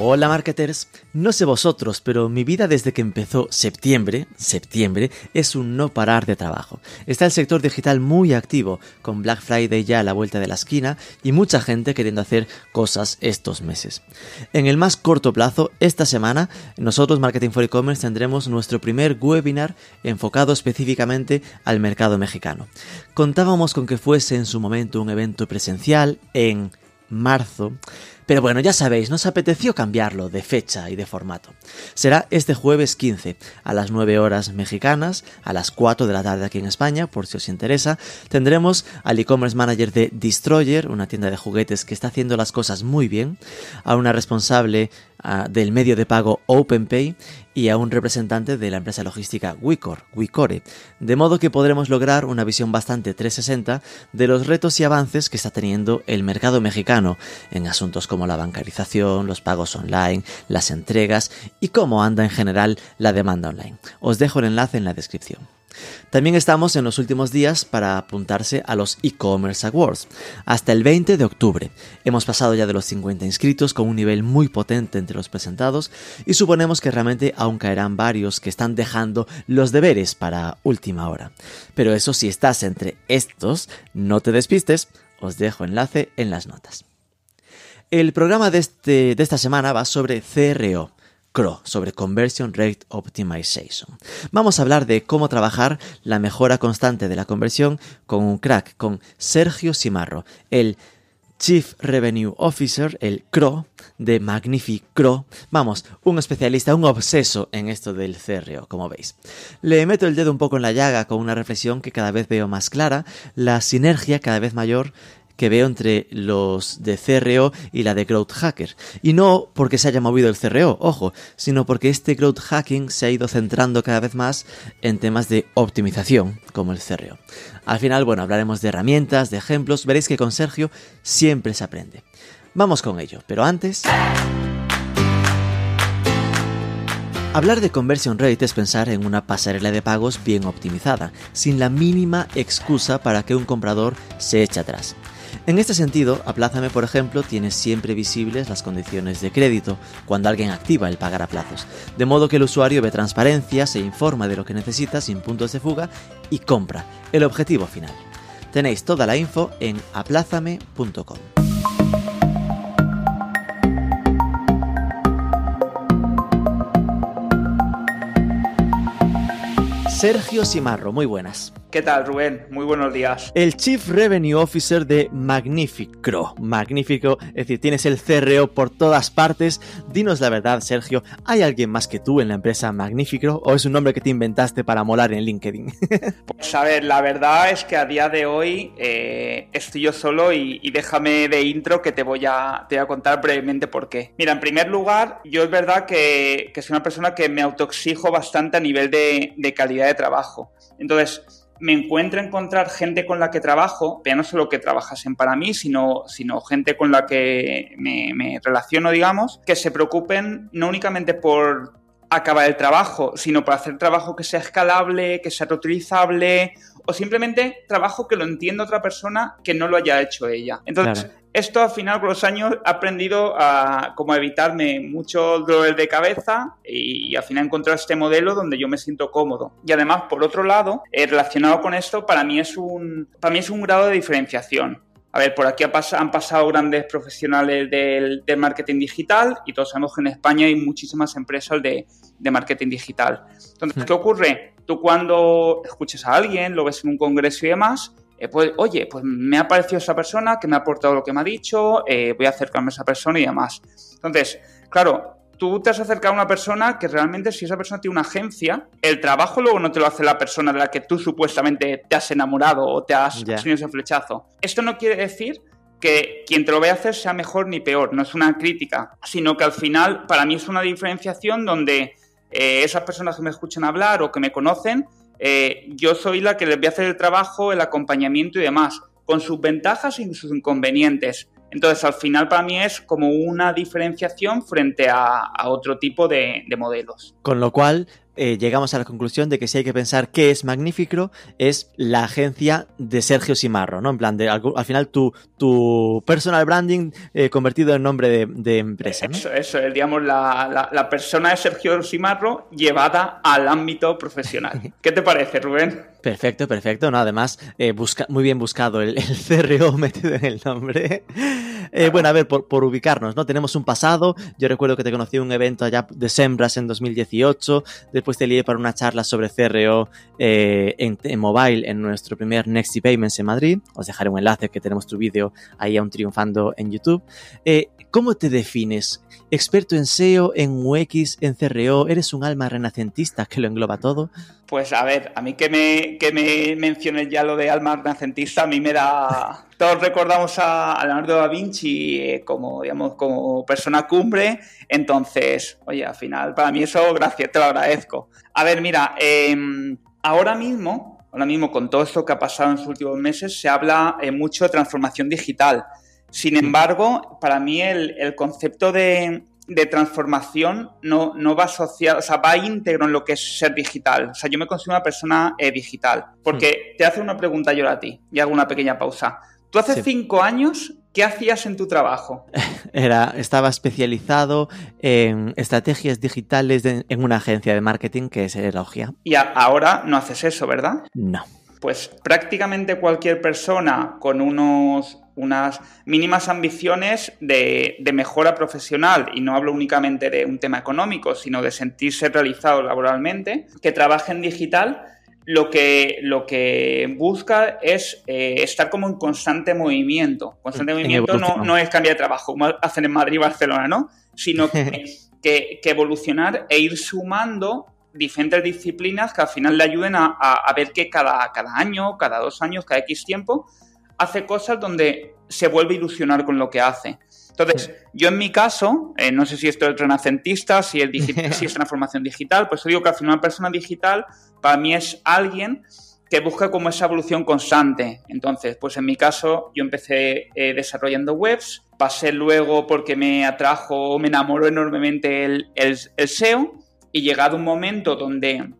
Hola marketers, no sé vosotros, pero mi vida desde que empezó septiembre, septiembre, es un no parar de trabajo. Está el sector digital muy activo, con Black Friday ya a la vuelta de la esquina y mucha gente queriendo hacer cosas estos meses. En el más corto plazo, esta semana, nosotros Marketing for E-Commerce tendremos nuestro primer webinar enfocado específicamente al mercado mexicano. Contábamos con que fuese en su momento un evento presencial en marzo, pero bueno, ya sabéis, nos apeteció cambiarlo de fecha y de formato. Será este jueves 15 a las 9 horas mexicanas, a las 4 de la tarde aquí en España, por si os interesa. Tendremos al e-commerce manager de Destroyer, una tienda de juguetes que está haciendo las cosas muy bien, a una responsable uh, del medio de pago OpenPay y a un representante de la empresa logística Wicor, Wicore, de modo que podremos lograr una visión bastante 360 de los retos y avances que está teniendo el mercado mexicano en asuntos como la bancarización, los pagos online, las entregas y cómo anda en general la demanda online. Os dejo el enlace en la descripción. También estamos en los últimos días para apuntarse a los e-commerce awards. Hasta el 20 de octubre. Hemos pasado ya de los 50 inscritos con un nivel muy potente entre los presentados y suponemos que realmente aún caerán varios que están dejando los deberes para última hora. Pero eso si estás entre estos, no te despistes, os dejo enlace en las notas. El programa de, este, de esta semana va sobre CRO, CRO, sobre Conversion Rate Optimization. Vamos a hablar de cómo trabajar la mejora constante de la conversión con un crack, con Sergio Simarro, el Chief Revenue Officer, el CRO, de Magnific CRO. Vamos, un especialista, un obseso en esto del CRO, como veis. Le meto el dedo un poco en la llaga con una reflexión que cada vez veo más clara, la sinergia cada vez mayor que veo entre los de CRO y la de Growth Hacker. Y no porque se haya movido el CRO, ojo, sino porque este Growth Hacking se ha ido centrando cada vez más en temas de optimización, como el CRO. Al final, bueno, hablaremos de herramientas, de ejemplos, veréis que con Sergio siempre se aprende. Vamos con ello, pero antes... Hablar de conversion rate es pensar en una pasarela de pagos bien optimizada, sin la mínima excusa para que un comprador se eche atrás. En este sentido, Aplázame, por ejemplo, tiene siempre visibles las condiciones de crédito cuando alguien activa el pagar a plazos, de modo que el usuario ve transparencia, se informa de lo que necesita sin puntos de fuga y compra, el objetivo final. Tenéis toda la info en aplázame.com. Sergio Simarro, muy buenas. ¿Qué tal, Rubén? Muy buenos días. El Chief Revenue Officer de Magnificro. Magnífico, es decir, tienes el CRO por todas partes. Dinos la verdad, Sergio, ¿hay alguien más que tú en la empresa Magnificro o es un nombre que te inventaste para molar en LinkedIn? pues a ver, la verdad es que a día de hoy eh, estoy yo solo y, y, déjame de intro que te voy, a, te voy a contar brevemente por qué. Mira, en primer lugar, yo es verdad que, que soy una persona que me autoexijo bastante a nivel de, de calidad de trabajo. Entonces, me encuentro encontrar gente con la que trabajo, ya no solo que trabajasen para mí, sino, sino gente con la que me, me relaciono, digamos, que se preocupen no únicamente por acabar el trabajo, sino por hacer trabajo que sea escalable, que sea reutilizable o simplemente trabajo que lo entienda otra persona que no lo haya hecho ella. Entonces, claro. esto al final con los años he aprendido a como a evitarme mucho dolor de cabeza y, y, al final he encontrado este modelo donde yo me siento cómodo. Y además, por otro lado, eh, relacionado con esto, para mí es un para mí es un grado de diferenciación. A ver, por aquí han pasado grandes profesionales del, del, marketing digital y todos sabemos que en España hay muchísimas empresas de, de marketing digital. Entonces, ¿qué ocurre? Tú cuando escuches a alguien, lo ves en un congreso y demás, eh, pues, oye, pues me ha parecido esa persona, que me ha aportado lo que me ha dicho, eh, voy a acercarme a esa persona y demás. Entonces, claro, tú te has acercado a una persona que realmente si esa persona tiene una agencia, el trabajo luego no te lo hace la persona de la que tú supuestamente te has enamorado o te has yeah. tenido ese flechazo. Esto no quiere decir que quien te lo vaya a hacer sea mejor ni peor, no es una crítica, sino que al final para mí es una diferenciación donde eh, esas personas que me escuchan hablar o que me conocen, eh, yo soy la que les voy a hacer el trabajo, el acompañamiento y demás, con sus ventajas y sus inconvenientes. Entonces, al final para mí es como una diferenciación frente a, otro tipo de, de modelos. Con lo cual, eh, llegamos a la conclusión de que si hay que pensar qué es Magnífico, es la agencia de Sergio Simarro, ¿no? En plan, de, al, final tu, tu personal branding eh, convertido en nombre de, empresa. Eso, eso es, digamos, la, la, persona de Sergio Simarro llevada al ámbito profesional. ¿Qué te parece, Rubén? Perfecto, perfecto. No, además, eh, busca, muy bien buscado el, el, CRO metido en el nombre. bueno, a ver, por, por, ubicarnos, ¿no? Tenemos un pasado. Yo recuerdo que te conocí en un evento allá de Sembras en 2018. Después te lié para una charla sobre CRO eh, en, mobile en nuestro primer Next Payments en Madrid. Os dejaré un enlace que tenemos tu vídeo ahí aún triunfando en YouTube. Eh, ¿Cómo te defines? ¿Experto en SEO, en UX, en CRO? ¿Eres un alma renacentista que lo engloba todo? Pues a ver, a mí que me, que me menciones ya lo de alma renacentista, a mí me da... Todos recordamos a, Leonardo da Vinci eh, como, digamos, como persona cumbre, entonces, oye, al final, para mí eso, gracias, te lo agradezco. A ver, mira, em, ahora mismo, ahora mismo con todo esto que ha pasado en los últimos meses, se habla eh, mucho de transformación digital. Sin embargo, para mí el concepto de, de transformación no, no va asociado, o sea, va íntegro en lo que es ser digital. O sea, yo me considero una persona eh, digital. Porque hmm. te hace una pregunta yo a ti y hago una pequeña pausa. Tú hace cinco años, ¿qué hacías en tu trabajo? Era, estaba especializado en estrategias digitales en una agencia de marketing que es Elogia. Y ahora no haces eso, ¿verdad? No. Pues prácticamente cualquier persona con unos unas mínimas ambiciones de, mejora profesional, y no hablo únicamente de un tema económico, sino de sentirse realizado laboralmente, que trabaje en digital, lo que, lo que busca es eh, estar como en constante movimiento. Constante movimiento no, no, es cambiar de trabajo, como hacen en Madrid y Barcelona, ¿no? Sino que, evolucionar e ir sumando diferentes disciplinas que al final le ayuden a, a, ver que cada, cada año, cada dos años, cada X tiempo, hace cosas donde se vuelve a ilusionar con lo que hace. Entonces, yo en mi caso, eh, no sé si esto es renacentista, si es, si es transformación digital, pues digo que al final una persona digital para mí es alguien que busca como esa evolución constante. Entonces, pues en mi caso, yo empecé eh, desarrollando webs, pasé luego porque me atrajo, me enamoró enormemente el, el, el SEO y llegado un momento donde,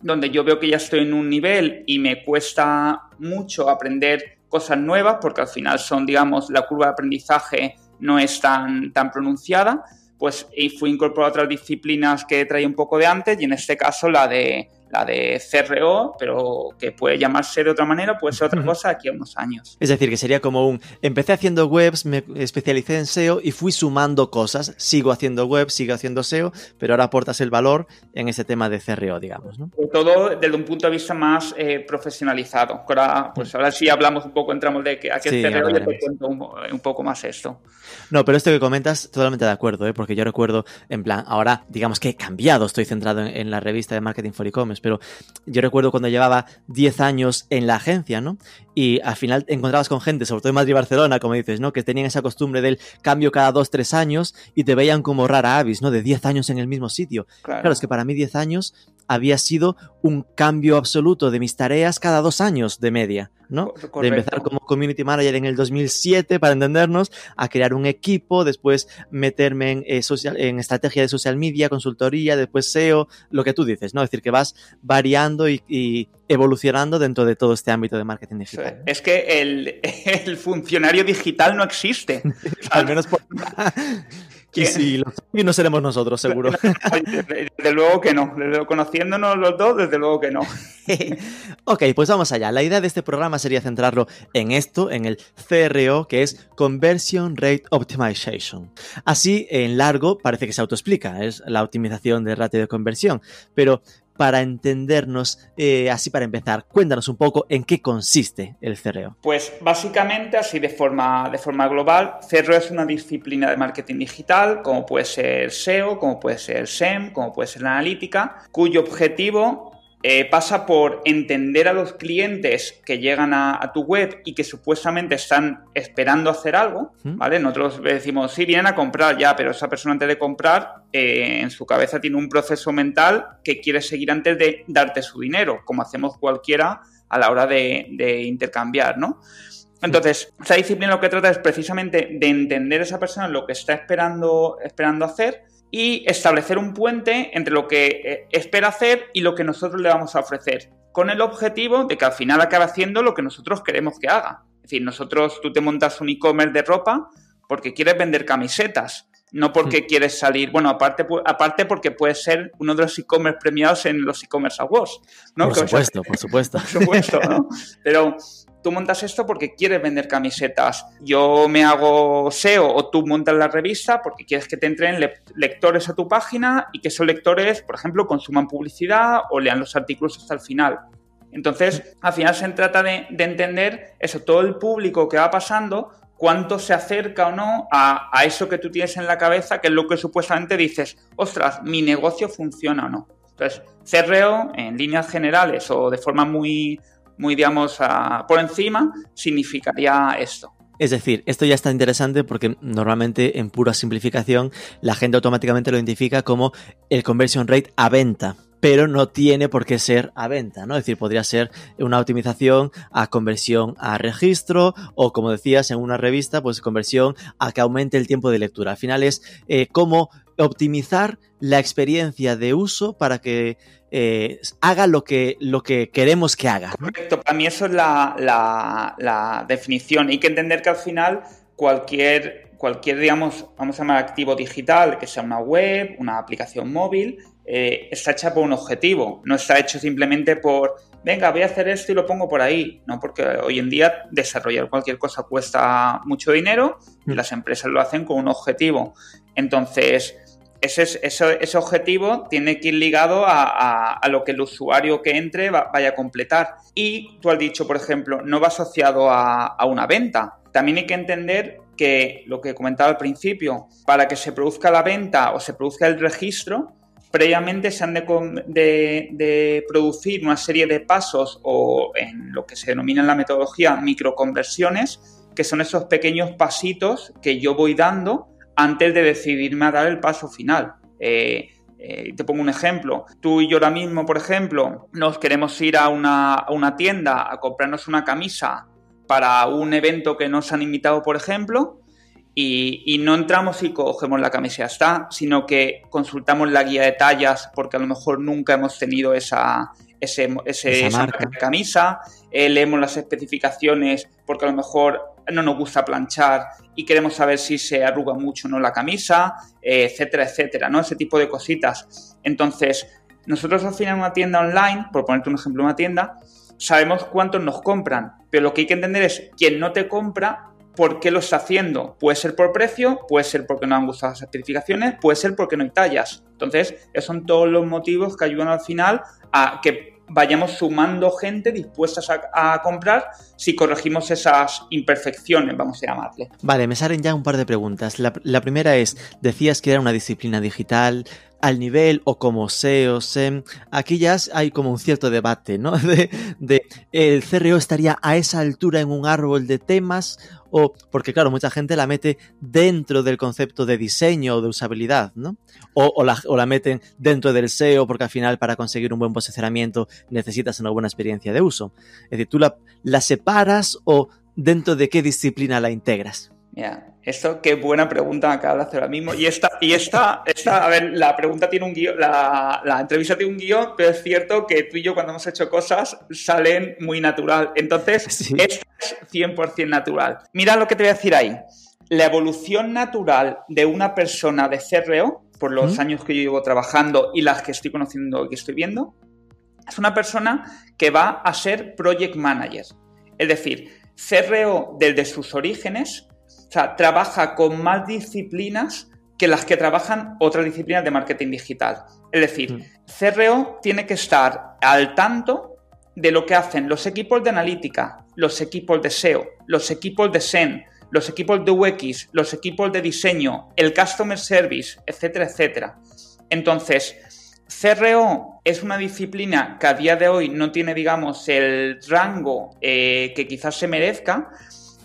donde yo veo que ya estoy en un nivel y me cuesta mucho aprender cosas nuevas, porque al final son, digamos, la curva de aprendizaje no es tan, tan pronunciada, pues y fui incorporado a otras disciplinas que traía un poco de antes y en este caso la de la de CRO, pero que puede llamarse de otra manera, puede ser otra cosa aquí a unos años. Es decir, que sería como un, empecé haciendo webs, me especialicé en SEO y fui sumando cosas, sigo haciendo webs, sigo haciendo SEO, pero ahora aportas el valor en ese tema de CRO, digamos, ¿no? Todo desde un punto de vista más eh, profesionalizado. Ahora, pues ahora sí hablamos un poco, entramos de que a qué CRO y te cuento un, poco más esto. No, pero esto que comentas, totalmente de acuerdo, ¿eh? porque yo recuerdo, en plan, ahora digamos que he cambiado, estoy centrado en, en la revista de Marketing for E-Commerce, pero yo recuerdo cuando llevaba 10 años en la agencia, ¿no? Y al final encontrabas con gente, sobre todo en Madrid y Barcelona, como dices, ¿no? Que tenían esa costumbre del cambio cada 2, 3 años y te veían como rara avis, ¿no? De 10 años en el mismo sitio. Claro. es que para mí 10 años había sido un cambio absoluto de mis tareas cada dos años de media, ¿no? De empezar como community manager en el 2007, para entendernos, a crear un equipo, después meterme en, eh, social, en estrategia de social media, consultoría, después SEO, lo que tú dices, ¿no? Es decir, que vas variando y, evolucionando dentro de todo este ámbito de marketing digital. Es que el, el funcionario digital no existe. Al menos por... Y si los y no seremos nosotros, seguro. Desde luego que no. Desde, conociéndonos los dos, desde luego que no. ok, pues vamos allá. La idea de este programa sería centrarlo en esto, en el CRO, que es Conversion Rate Optimization. Así, en largo, parece que se autoexplica, es la optimización del ratio de conversión. Pero para entendernos, eh, así para empezar, cuéntanos un poco en qué consiste el CRO. Pues básicamente, así de forma, de forma global, CRO es una disciplina de marketing digital, como puede ser SEO, como puede ser SEM, como puede ser la analítica, cuyo objetivo eh, pasa por entender a los clientes que llegan a, tu web y que supuestamente están esperando hacer algo, ¿vale? Nosotros decimos, sí, vienen a comprar ya, pero esa persona antes de comprar, eh, en su cabeza tiene un proceso mental que quiere seguir antes de darte su dinero, como hacemos cualquiera a la hora de, intercambiar, ¿no? Entonces, esa disciplina lo que trata es precisamente de entender a esa persona lo que está esperando, esperando hacer y establecer un puente entre lo que eh, espera hacer y lo que nosotros le vamos a ofrecer, con el objetivo de que al final acabe haciendo lo que nosotros queremos que haga. Es decir, nosotros, tú te montas un e-commerce de ropa porque quieres vender camisetas, no porque quieres salir, bueno, aparte, aparte porque puedes ser uno de los e-commerce premiados en los e-commerce awards, ¿no? Por supuesto, por supuesto. Por supuesto, ¿no? Pero tú montas esto porque quieres vender camisetas. Yo me hago SEO o tú montas la revista porque quieres que te entren lectores a tu página y que esos lectores, por ejemplo, consuman publicidad o lean los artículos hasta el final. Entonces, al final se trata de, entender eso, todo el público que va pasando, cuánto se acerca o no a, eso que tú tienes en la cabeza, que es lo que supuestamente dices, ostras, mi negocio funciona o no. Entonces, CRO, en líneas generales o de forma muy, muy, digamos, por encima, significaría esto. Es decir, esto ya está interesante porque normalmente en pura simplificación la gente automáticamente lo identifica como el conversion rate a venta, pero no tiene por qué ser a venta, ¿no? Es decir, podría ser una optimización a conversión a registro o, como decías, en una revista, pues conversión a que aumente el tiempo de lectura. Al final es eh, cómo optimizar la experiencia de uso para que eh, haga lo que, lo que queremos que haga. Correcto, para mí eso es la, definición. Hay que entender que al final cualquier, cualquier, digamos, vamos a llamar activo digital, que sea una web, una aplicación móvil, eh, está hecha por un objetivo, no está hecho simplemente por, venga, voy a hacer esto y lo pongo por ahí, no, porque hoy en día desarrollar cualquier cosa cuesta mucho dinero y mm. las empresas lo hacen con un objetivo. Entonces, ese, ese, objetivo tiene que ir ligado a, lo que el usuario que entre vaya a completar. Y tú has dicho, por ejemplo, no va asociado a, una venta. También hay que entender que lo que comentaba al principio, para que se produzca la venta o se produzca el registro, previamente se han de, de, producir una serie de pasos o en lo que se denomina en la metodología microconversiones, que son esos pequeños pasitos que yo voy dando antes de decidirme a dar el paso final. Eh, eh, te pongo un ejemplo. Tú y yo ahora mismo, por ejemplo, nos queremos ir a una, tienda a comprarnos una camisa para un evento que nos han invitado, por ejemplo, y, no entramos y cogemos la camisa está, sino que consultamos la guía de tallas porque a lo mejor nunca hemos tenido esa, ese, esa, camisa, eh, leemos las especificaciones porque a lo mejor no nos gusta planchar y queremos saber si se arruga mucho o no la camisa, etcétera, etcétera, ¿no? Ese tipo de cositas. Entonces, nosotros al final en una tienda online, por ponerte un ejemplo, una tienda, sabemos cuántos nos compran, pero lo que hay que entender es quién no te compra, por qué lo está haciendo. Puede ser por precio, puede ser porque no han gustado las especificaciones, puede ser porque no hay tallas. Entonces, esos son todos los motivos que ayudan al final a que vayamos sumando gente dispuestas a, comprar si corregimos esas imperfecciones, vamos a llamarle. Vale, me salen ya un par de preguntas. La, primera es, decías que era una disciplina digital, al nivel o como SEO, SEM, aquí ya hay como un cierto debate, ¿no? De, de, el CRO estaría a esa altura en un árbol de temas o porque claro, mucha gente la mete dentro del concepto de diseño o de usabilidad, ¿no? O, la, o la meten dentro del SEO porque al final para conseguir un buen posicionamiento necesitas una buena experiencia de uso. Es decir, tú la, separas o dentro de qué disciplina la integras. Esto qué buena pregunta me acabas de hacer ahora mismo. Y esta, y esta, esta, a ver, la pregunta tiene un guion, la, la, entrevista tiene un guion, pero es cierto que tú y yo cuando hemos hecho cosas salen muy natural. Entonces, esto es 100% natural. Mira lo que te voy a decir ahí. La evolución natural de una persona de CRO, por los años que yo llevo trabajando y las que estoy conociendo y que estoy viendo, es una persona que va a ser project manager. Es decir, CRO desde sus orígenes o sea, trabaja con más disciplinas que las que trabajan otras disciplinas de marketing digital. Es decir, mm. CRO tiene que estar al tanto de lo que hacen los equipos de analítica, los equipos de SEO, los equipos de SEN, los equipos de UX, los equipos de diseño, el customer service, etcétera, etcétera. Entonces, CRO es una disciplina que a día de hoy no tiene, digamos, el rango eh, que quizás se merezca,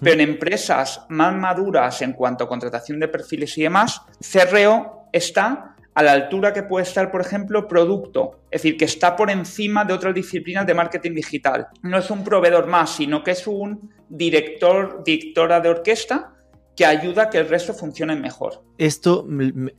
pero en empresas más maduras en cuanto a contratación de perfiles y demás, CRO está a la altura que puede estar, por ejemplo, producto. Es decir, que está por encima de otras disciplinas de marketing digital. No es un proveedor más, sino que es un director, directora de orquesta que ayuda a que el resto funcione mejor. Esto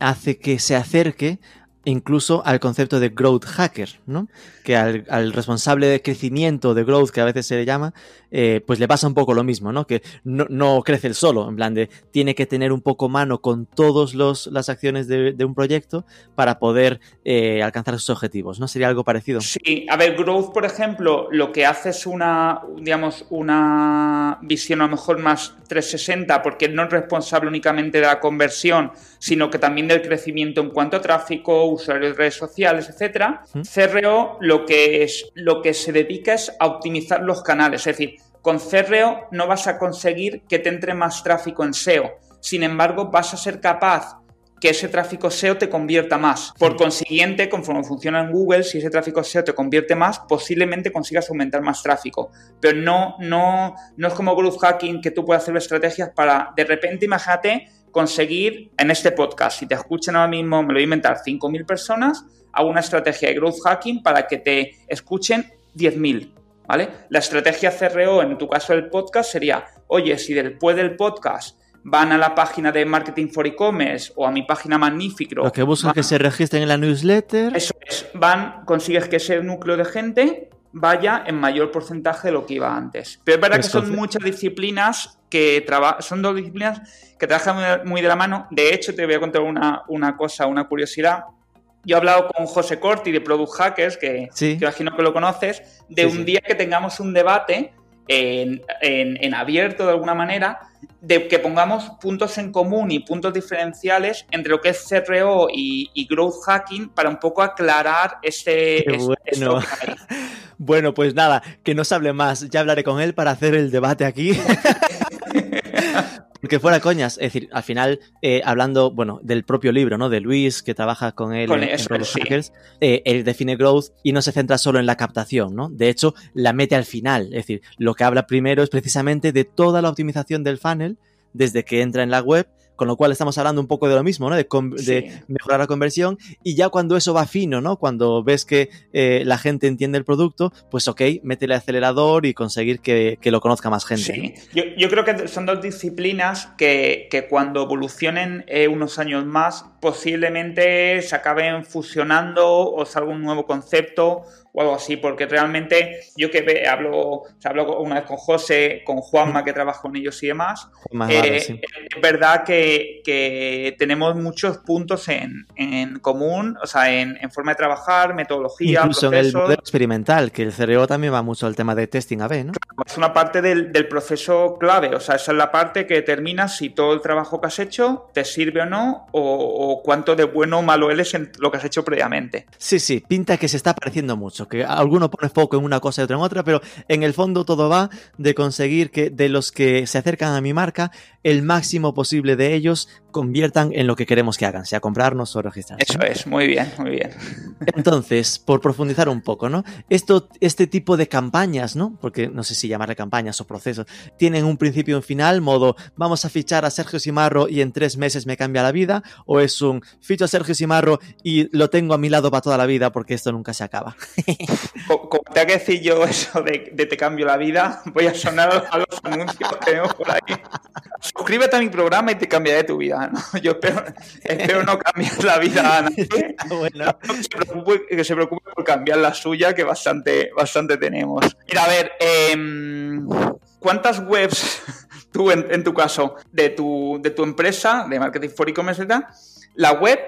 hace que se acerque incluso al concepto de growth hacker, ¿no? Que al, responsable de crecimiento, de growth, que a veces se le llama, eh, pues le pasa un poco lo mismo, ¿no? Que no, crece el solo, en plan de tiene que tener un poco mano con todas las acciones de, un proyecto para poder eh, alcanzar sus objetivos, ¿no? ¿Sería algo parecido? Sí, a ver, growth, por ejemplo, lo que hace es una, digamos, una visión a lo mejor más 360, porque no es responsable únicamente de la conversión, sino que también del crecimiento en cuanto a tráfico, usuarios de redes sociales, etcétera. CRO lo que, es, lo que se dedica es a optimizar los canales, es decir, con CRO no vas a conseguir que te entre más tráfico en SEO. Sin embargo, vas a ser capaz que ese tráfico SEO te convierta más. Por consiguiente, conforme funciona en Google, si ese tráfico SEO te convierte más, posiblemente consigas aumentar más tráfico. Pero no, no, no es como growth hacking que tú puedes hacer estrategias para, de repente, imagínate conseguir en este podcast, si te escuchan ahora mismo, me lo voy a inventar, 5.000 personas, hago una estrategia de growth hacking para que te escuchen 10.000. ¿Vale? La estrategia CRO, en tu caso del podcast, sería, oye, si después del podcast van a la página de Marketing for E-Commerce o a mi página Magnífico. Lo que buscan que se registren en la newsletter. Eso es, van, consigues que ese núcleo de gente vaya en mayor porcentaje de lo que iba antes. Pero es verdad que son muchas disciplinas que trabajan, son dos disciplinas que trabajan muy de la mano. De hecho, te voy a contar una, una cosa, una curiosidad. Yo he hablado con José Corti de Product Hackers, que, imagino que lo conoces, de un día que tengamos un debate en, en, abierto de alguna manera, de que pongamos puntos en común y puntos diferenciales entre lo que es CRO y, growth hacking para un poco aclarar ese, bueno. bueno, pues nada, que no se hable más. Ya hablaré con él para hacer el debate aquí. Porque fuera coñas, es decir, al final, eh, hablando, bueno, del propio libro, ¿no? De Luis, que trabaja con él en, Hackers, eh, él define growth y no se centra solo en la captación, ¿no? De hecho, la mete al final. Es decir, lo que habla primero es precisamente de toda la optimización del funnel desde que entra en la web con lo cual estamos hablando un poco de lo mismo, ¿no? De, mejorar la conversión y ya cuando eso va fino, ¿no? Cuando ves que eh, la gente entiende el producto, pues ok, mete el acelerador y conseguir que, lo conozca más gente. Sí, yo, creo que son dos disciplinas que, cuando evolucionen eh, unos años más, posiblemente se acaben fusionando o salga un nuevo concepto o algo así, porque realmente yo que hablo, o sea, hablo una vez con José, con Juanma, que trabaja con ellos y demás, eh, es verdad que, tenemos muchos puntos en, común, o sea, en, forma de trabajar, metodología, Incluso en el modelo experimental, que el CRO también va mucho al tema de testing A-B, ¿no? Es una parte del, proceso clave, o sea, esa es la parte que determina si todo el trabajo que has hecho te sirve o no, o, cuánto de bueno o malo eres en lo que has hecho previamente. Sí, sí, pinta que se está pareciendo mucho que alguno pone foco en una cosa y otro en otra, pero en el fondo todo va de conseguir que de los que se acercan a mi marca, el máximo posible de ellos conviertan en lo que queremos que hagan, sea comprarnos o registrarse. Eso es, muy bien, muy bien. Entonces, por profundizar un poco, ¿no? Esto, este tipo de campañas, ¿no? Porque no sé si llamarle campañas o procesos, tienen un principio y un final, modo, vamos a fichar a Sergio Simarro y en tres meses me cambia la vida, o es un, ficho a Sergio Simarro y lo tengo a mi lado para toda la vida porque esto nunca se acaba. Como te que decir yo eso de, te cambio la vida, voy a sonar a los anuncios que tenemos por ahí. Suscríbete a mi programa y te cambiaré tu vida. Yo espero, no cambiar la vida a nadie. que se preocupe por cambiar la suya, que bastante, bastante tenemos. Mira, a ver, em, ¿cuántas webs tú, en, tu caso, de tu, de tu empresa, de Marketing for E-Commerce, la web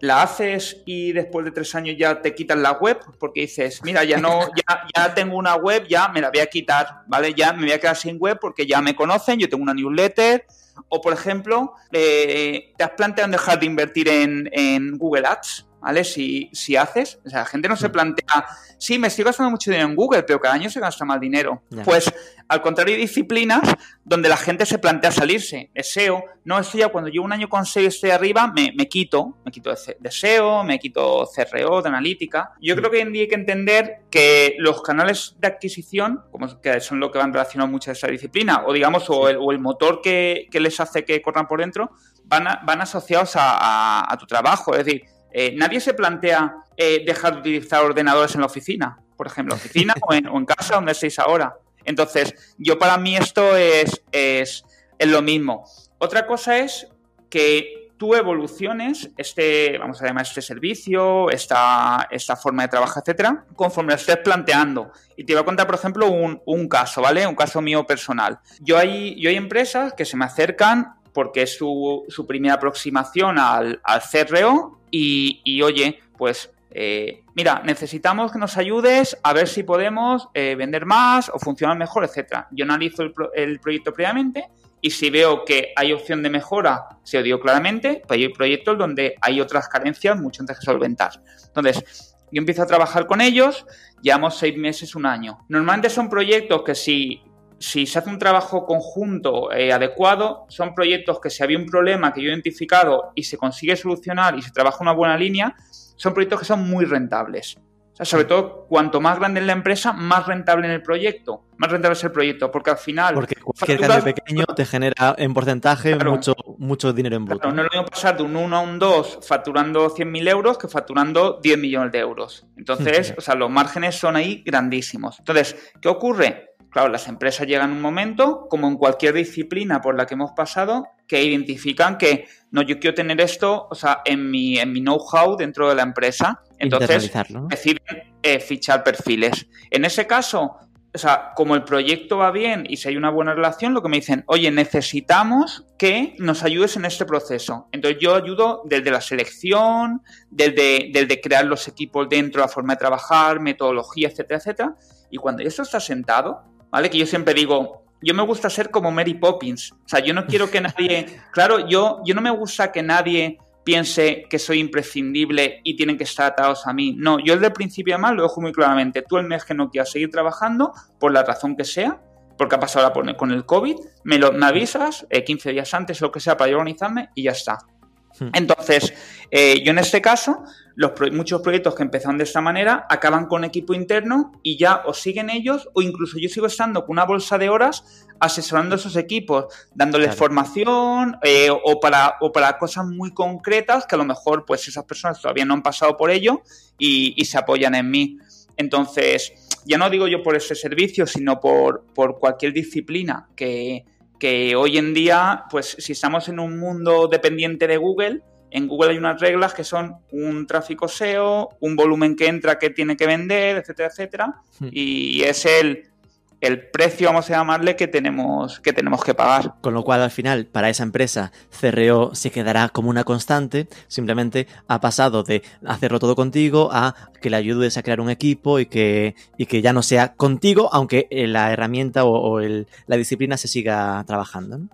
la haces y después de tres años ya te quitan la web porque dices, mira, ya no, ya, ya tengo una web, ya me la voy a quitar, ¿vale? Ya me voy a quedar sin web porque ya me conocen, yo tengo una newsletter, o, por ejemplo, eh, ¿te has planteado dejar de invertir en, en Google Ads? ¿Vale? Si, si haces, o sea, la gente no se plantea, sí, me estoy gastando mucho dinero en Google, pero cada año se gasta más dinero. Pues, al contrario, hay disciplinas donde la gente se plantea salirse. SEO, no, eso ya cuando llevo un año con SEO estoy arriba, me, me quito, me quito de SEO, me quito CRO, de analítica. Yo creo que hoy en día hay que entender que los canales de adquisición, como que son lo que van relacionados mucho a esa disciplina, o digamos, o, el, o el motor que, que, les hace que corran por dentro, van, van asociados a, a tu trabajo. Es decir, eh, nadie se plantea eh, dejar de utilizar ordenadores en la oficina, por ejemplo, oficina o, en, o, en, casa donde estéis ahora. Entonces, yo para mí esto es, es, es lo mismo. Otra cosa es que tú evoluciones este, vamos a llamar este servicio, esta, esta forma de trabajo, etcétera, conforme lo estés planteando. Y te voy a contar, por ejemplo, un, un caso, ¿vale? Un caso mío personal. Yo hay, yo hay empresas que se me acercan porque es su, su primera aproximación al, al CRO y, y, oye, pues eh, mira, necesitamos que nos ayudes a ver si podemos eh, vender más o funcionar mejor, etcétera. Yo analizo el, pro el, proyecto previamente y si veo que hay opción de mejora, se lo digo claramente, pues hay proyectos donde hay otras carencias mucho antes que solventar. Entonces, yo empiezo a trabajar con ellos, llevamos seis meses, un año. Normalmente son proyectos que si si se hace un trabajo conjunto eh, adecuado, son proyectos que si había un problema que yo he identificado y se consigue solucionar y se trabaja una buena línea, son proyectos que son muy rentables. O sea, sobre todo, cuanto más grande es la empresa, más rentable en el proyecto. Más rentable es el proyecto, porque al final... Porque cualquier facturas, cambio pequeño te genera en porcentaje claro, mucho, mucho dinero en bruto. Claro, no es lo mismo pasar de un 1 a un 2 facturando 100.000 euros que facturando 10 millones de euros. Entonces, o sea, los márgenes son ahí grandísimos. Entonces, ¿qué ocurre? Claro, las empresas llegan a un momento, como en cualquier disciplina por la que hemos pasado, que identifican que no, yo quiero tener esto, o sea, en mi, en mi know-how dentro de la empresa. Entonces, deciden eh, fichar perfiles. En ese caso, o sea, como el proyecto va bien y si hay una buena relación, lo que me dicen, oye, necesitamos que nos ayudes en este proceso. Entonces yo ayudo desde la selección, desde, desde crear los equipos dentro, la forma de trabajar, metodología, etcétera, etcétera. Y cuando eso está sentado, ¿vale? Que yo siempre digo, yo me gusta ser como Mary Poppins. O sea, yo no quiero que nadie. Claro, yo, yo no me gusta que nadie piense que soy imprescindible y tienen que estar atados a mí. No, yo desde el principio además lo dejo muy claramente. Tú el mes que no quieras seguir trabajando, por la razón que sea, porque ha pasado ahora con el COVID, me, lo, me avisas eh, 15 días antes o lo que sea para yo organizarme y ya está. Hmm. Entonces, eh, yo en este caso, los pro muchos proyectos que empezaron de esta manera acaban con equipo interno y ya o siguen ellos o incluso yo sigo estando con una bolsa de horas asesorando a esos equipos, dándoles claro. formación eh, o, para, o para cosas muy concretas que a lo mejor pues esas personas todavía no han pasado por ello y, y se apoyan en mí. Entonces, ya no digo yo por ese servicio, sino por, por cualquier disciplina que, que hoy en día, pues si estamos en un mundo dependiente de Google, en Google hay unas reglas que son un tráfico SEO, un volumen que entra que tiene que vender, etcétera, etcétera, hmm. y es el el precio, vamos a llamarle, que tenemos, que tenemos que pagar. Con lo cual, al final, para esa empresa, CRO se quedará como una constante, simplemente ha pasado de hacerlo todo contigo a que le ayudes a crear un equipo y que, y que ya no sea contigo, aunque la herramienta o, o el, la disciplina se siga trabajando. ¿no?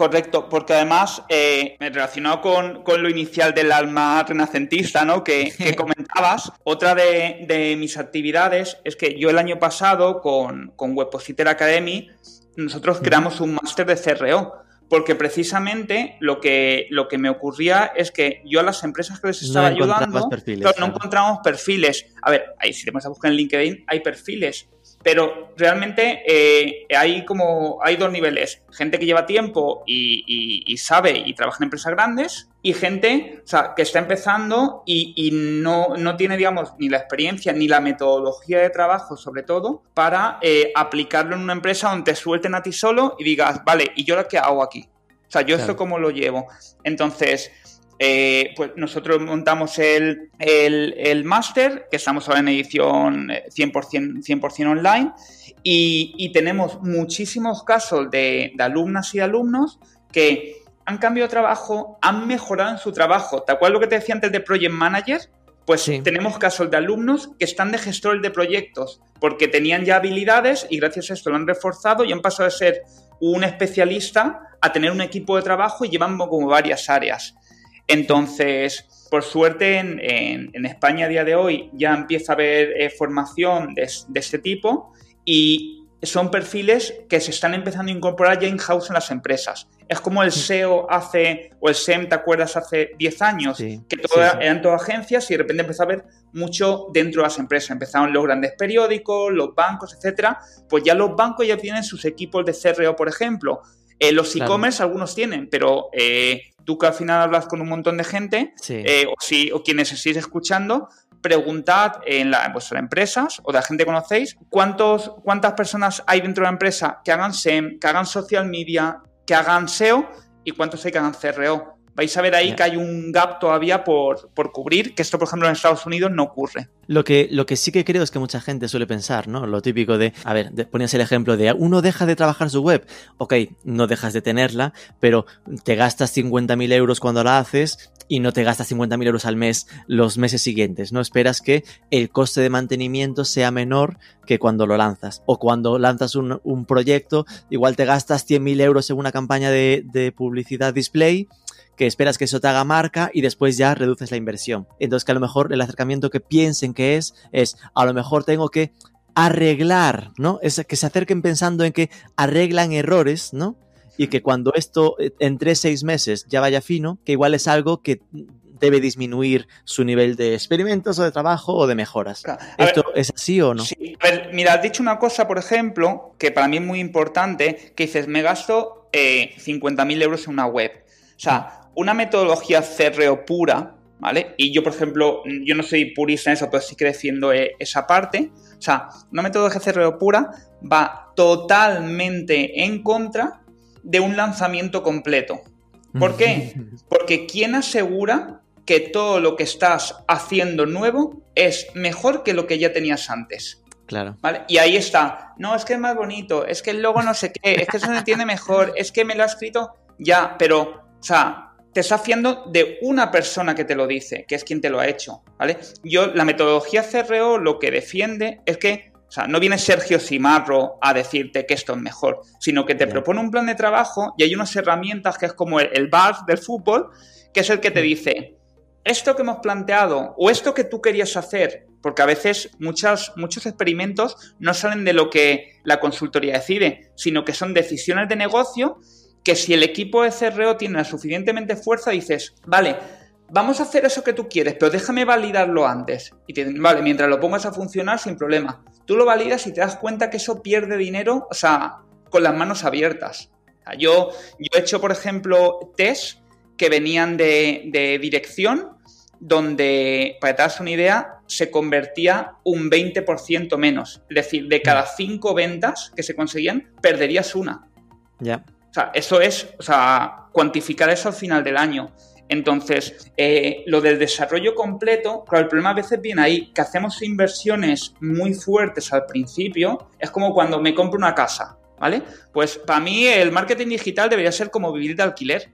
Correcto, porque además, eh, relacionado con, con, lo inicial del alma renacentista, ¿no? Que, que comentabas, otra de, de, mis actividades es que yo el año pasado con, con Web Webpositor Academy, nosotros creamos un máster de CRO, porque precisamente lo que, lo que me ocurría es que yo a las empresas que les estaba no ayudando, perfiles, claro, no encontramos perfiles. A ver, ahí, si te vas a buscar en LinkedIn, hay perfiles, pero realmente eh, hay como hay dos niveles. Gente que lleva tiempo y, y, y, sabe y trabaja en empresas grandes y gente o sea, que está empezando y, y, no, no tiene digamos ni la experiencia ni la metodología de trabajo sobre todo para eh, aplicarlo en una empresa donde te suelten a ti solo y digas vale y yo lo que hago aquí o sea yo claro. esto cómo lo llevo entonces eh, pues nosotros montamos el, el, el máster, que estamos ahora en edición 100%, 100 online, y, y, tenemos muchísimos casos de, de, alumnas y de alumnos que han cambiado de trabajo, han mejorado en su trabajo. ¿Te acuerdas lo que te decía antes de Project Manager? Pues sí. tenemos casos de alumnos que están de gestores de proyectos porque tenían ya habilidades y gracias a esto lo han reforzado y han pasado de ser un especialista a tener un equipo de trabajo y llevan como varias áreas. Entonces, por suerte, en, en, en, España a día de hoy ya empieza a haber eh, formación de, de, este tipo y son perfiles que se están empezando a incorporar ya in-house en las empresas. Es como el SEO hace, o el SEM, ¿te acuerdas? Hace 10 años, sí, que sí, sí. eran todas agencias y de repente empezó a haber mucho dentro de las empresas. Empezaron los grandes periódicos, los bancos, etcétera. Pues ya los bancos ya tienen sus equipos de CRO, por ejemplo Eh, los e-commerce algunos tienen, pero eh, tú que al final hablas con un montón de gente, eh, o, si, o quienes estéis escuchando, preguntad en, la, vuestras empresas o de la gente que conocéis cuántos, cuántas personas hay dentro de la empresa que hagan SEM, que hagan social media, que hagan SEO y cuántos hay que hagan CRO. Vais a ver ahí que hay un gap todavía por, por, cubrir, que esto, por ejemplo, en Estados Unidos no ocurre. Lo que, lo que sí que creo es que mucha gente suele pensar, ¿no? Lo típico de, a ver, ponías el ejemplo de uno deja de trabajar su web. Ok, no dejas de tenerla, pero te gastas 50.000 euros cuando la haces y no te gastas 50.000 euros al mes los meses siguientes, ¿no? Esperas que el coste de mantenimiento sea menor que cuando lo lanzas. O cuando lanzas un, un proyecto, igual te gastas 100.000 euros en una campaña de, de publicidad display que esperas que eso te haga marca y después ya reduces la inversión. Entonces que a lo mejor el acercamiento que piensen que es, es a lo mejor tengo que arreglar, ¿no? Es que se acerquen pensando en que arreglan errores, ¿no? Y que cuando esto eh, en tres, seis meses ya vaya fino, que igual es algo que debe disminuir su nivel de experimentos o de trabajo o de mejoras. ¿Esto es así o no? Sí. A ver, mira, has dicho una cosa, por ejemplo, que para mí es muy importante, que dices, me gasto eh, 50.000 euros en una web. O sea, una metodología CRO pura, ¿vale? Y yo, por ejemplo, yo no soy purista en eso, pero sí que defiendo eh, esa parte. O sea, una metodología CRO pura va totalmente en contra de un lanzamiento completo. ¿Por qué? Porque ¿quién asegura que todo lo que estás haciendo nuevo es mejor que lo que ya tenías antes? Claro. ¿Vale? Y ahí está. No, es que es más bonito, es que el logo no sé qué, es que se entiende mejor, es que me lo ha escrito ya, pero, o sea, te está haciendo de una persona que te lo dice, que es quien te lo ha hecho, ¿vale? Yo, la metodología CRO lo que defiende es que, o sea, no viene Sergio Simarro a decirte que esto es mejor, sino que te propone un plan de trabajo y hay unas herramientas que es como el, bar del fútbol, que es el que te dice, esto que hemos planteado o esto que tú querías hacer, porque a veces muchas, muchos experimentos no salen de lo que la consultoría decide, sino que son decisiones de negocio que si el equipo de CRO tiene la suficientemente fuerza, dices, vale, vamos a hacer eso que tú quieres, pero déjame validarlo antes. Y te vale, mientras lo pongas a funcionar sin problema. Tú lo validas y te das cuenta que eso pierde dinero, o sea, con las manos abiertas. yo, yo he hecho, por ejemplo, test que venían de, dirección, donde, para que te das una idea, se convertía un 20% menos. Es decir, de cada cinco ventas que se conseguían, perderías una. Ya. O sea, eso es, o sea, cuantificar eso al final del año. Entonces, eh, lo del desarrollo completo, claro, el problema a veces viene ahí, que hacemos inversiones muy fuertes al principio, es como cuando me compro una casa, ¿vale? Pues para mí el marketing digital debería ser como vivir de alquiler,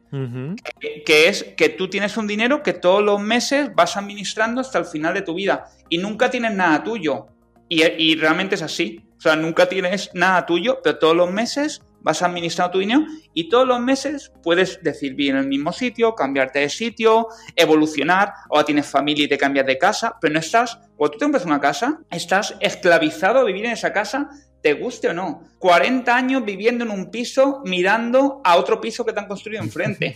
que, es que tú tienes un dinero que todos los meses vas administrando hasta el final de tu vida y nunca tienes nada tuyo. Y, y realmente es así. O sea, nunca tienes nada tuyo, pero todos los meses vas administrando tu dinero y todos los meses puedes decir, vivir en el mismo sitio, cambiarte de sitio, evolucionar, o tienes familia y te cambias de casa, pero no estás, cuando tú te compras una casa, estás esclavizado a vivir en esa casa, te guste o no. 40 años viviendo en un piso mirando a otro piso que te han construido enfrente.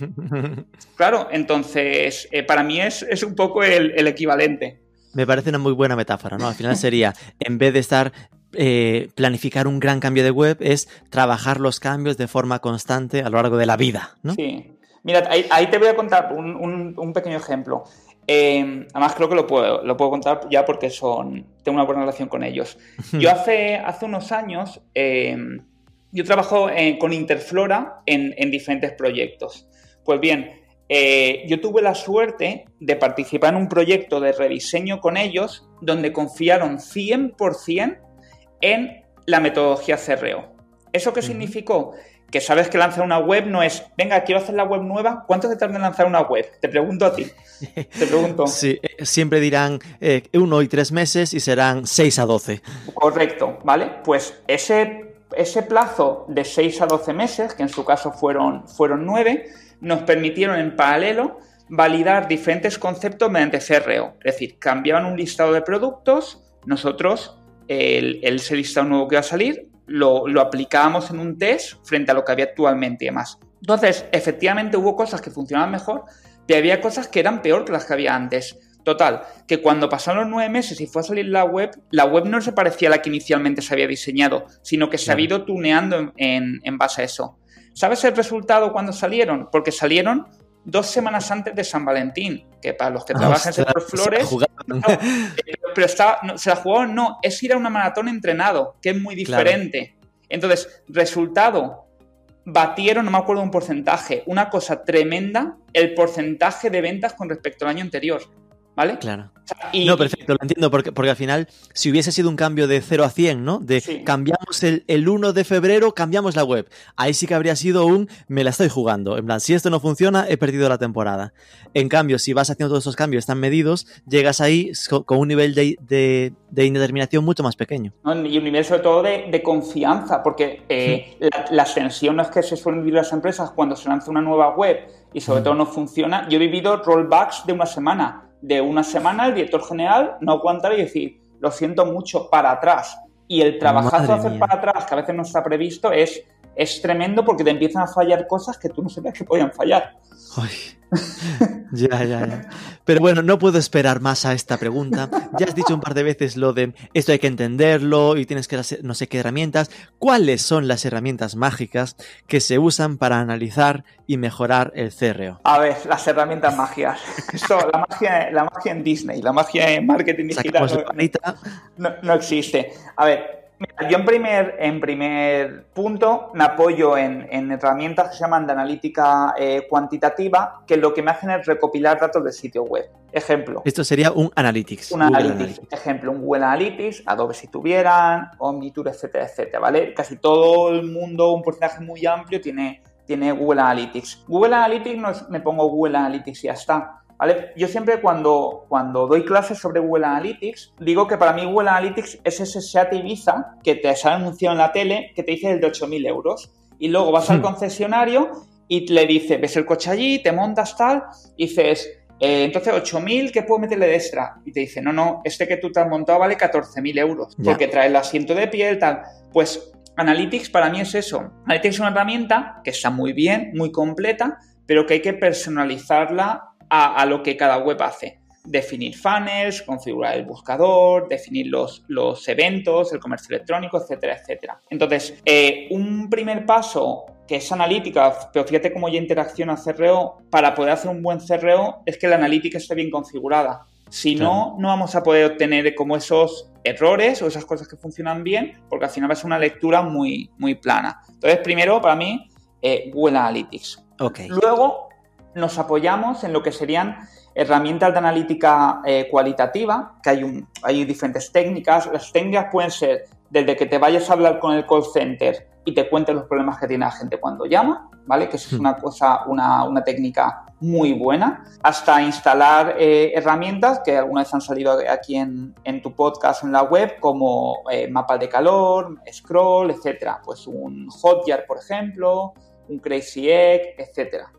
claro, entonces, eh, para mí es, es, un poco el, el equivalente. Me parece una muy buena metáfora, ¿no? Al final sería, en vez de estar eh, planificar un gran cambio de web es trabajar los cambios de forma constante a lo largo de la vida, ¿no? Sí. Mira, ahí, te voy a contar un, pequeño ejemplo. Eh, además, creo que lo puedo, lo puedo contar ya porque son, tengo una buena relación con ellos. Yo hace, hace unos años, eh, yo trabajo con Interflora en, en, diferentes proyectos. Pues bien, yo tuve la suerte de participar en un proyecto de rediseño con ellos donde confiaron 100% en la metodología CRO. ¿Eso qué significó? Que sabes que lanzar una web no es, venga, quiero hacer la web nueva, ¿cuánto te tarda en lanzar una web? Te pregunto a ti. Te pregunto. Sí, eh, siempre dirán eh, uno y tres meses y serán seis a doce. Correcto, ¿vale? Pues ese, ese plazo de seis a doce meses, que en su caso fueron, fueron nueve, nos permitieron en paralelo validar diferentes conceptos mediante CRO. Es decir, cambiaban un listado de productos, nosotros el, ese listado nuevo que va a salir, lo, lo aplicábamos en un test frente a lo que había actualmente y demás. Entonces, efectivamente hubo cosas que funcionaban mejor, pero había cosas que eran peor que las que había antes. Total, que cuando pasaron los nueve meses y fue a salir la web, la web no se parecía a la que inicialmente se había diseñado, sino que se ha ido tuneando en, en, base a eso. ¿Sabes el resultado cuando salieron? Porque salieron dos semanas antes de San Valentín, que para los que trabajan en sector flores, pero está, se la jugaron, no, es ir a una maratón entrenado, que es muy diferente. Entonces, resultado, batieron, no me acuerdo un porcentaje, una cosa tremenda, el porcentaje de ventas con respecto al año anterior. ¿Vale? Claro. No, perfecto, lo entiendo, porque, porque al final, si hubiese sido un cambio de 0 a 100, ¿no? De cambiamos el, el, 1 de febrero, cambiamos la web. Ahí sí que habría sido un me la estoy jugando. En plan, si esto no funciona, he perdido la temporada. En cambio, si vas haciendo todos esos cambios, están medidos, llegas ahí con, un nivel de, de, indeterminación mucho más pequeño. y un nivel sobre todo de, confianza, porque eh, las tensiones que se suelen vivir las empresas cuando se lanza una nueva web y sobre todo no funciona. Yo he vivido rollbacks de una semana de una semana el director general no aguantar y decir, lo siento mucho, para atrás. Y el trabajazo hacer para atrás, que a veces no está previsto, es, es tremendo porque te empiezan a fallar cosas que tú no sabías que podían fallar. ya, ya, ya. Pero bueno, no puedo esperar más a esta pregunta. Ya has dicho un par de veces lo de esto hay que entenderlo y tienes que no sé qué herramientas. ¿Cuáles son las herramientas mágicas que se usan para analizar y mejorar el CRO? A ver, las herramientas mágicas. Eso, la magia, la magia en Disney, la magia en marketing digital no, no existe. A ver, yo en primer, en primer punto me apoyo en, herramientas que se llaman de analítica eh, cuantitativa, que lo que me hacen es recopilar datos del sitio web. Ejemplo. Esto sería un Analytics. Un Analytics. Ejemplo, un Google Analytics, Adobe si tuvieran, Omniture, etcétera, etcétera, ¿vale? Casi todo el mundo, un porcentaje muy amplio, tiene, tiene Google Analytics. Google Analytics no es, me pongo Google Analytics y ya está yo siempre cuando, cuando doy clases sobre Google Analytics, digo que para mí Google Analytics es ese SEAT Ibiza que te sale anunciado en la tele que te dice el de 8.000 euros. Y luego vas al hmm. concesionario y le dice, ves el coche allí, te montas tal, y dices, eh, entonces 8.000, ¿qué puedo meterle de extra? Y te dice, no, no, este que tú te has montado vale 14.000 euros, porque trae el asiento de piel, tal. Pues Analytics para mí es eso. Analytics es una herramienta que está muy bien, muy completa, pero que hay que personalizarla a, lo que cada web hace. Definir funnels, configurar el buscador, definir los, los eventos, el comercio electrónico, etcétera, etcétera. Entonces, eh, un primer paso que es analítica, pero fíjate cómo ya interacciona CRO, para poder hacer un buen CRO es que la analítica esté bien configurada. Si no, no vamos a poder obtener como esos errores o esas cosas que funcionan bien, porque al final va a ser una lectura muy, muy plana. Entonces, primero, para mí, eh, Google Analytics. Okay. Luego, nos apoyamos en lo que serían herramientas de analítica eh, cualitativa, que hay, un, hay diferentes técnicas. Las técnicas pueden ser desde que te vayas a hablar con el call center y te cuentes los problemas que tiene la gente cuando llama, ¿vale? Que eso es hmm. una cosa, una, técnica muy buena, hasta instalar eh, herramientas que alguna vez han salido aquí en, tu podcast en la web, como eh, mapa de calor, scroll, etcétera. Pues un Hotjar, por ejemplo, un Crazy Egg, etcétera.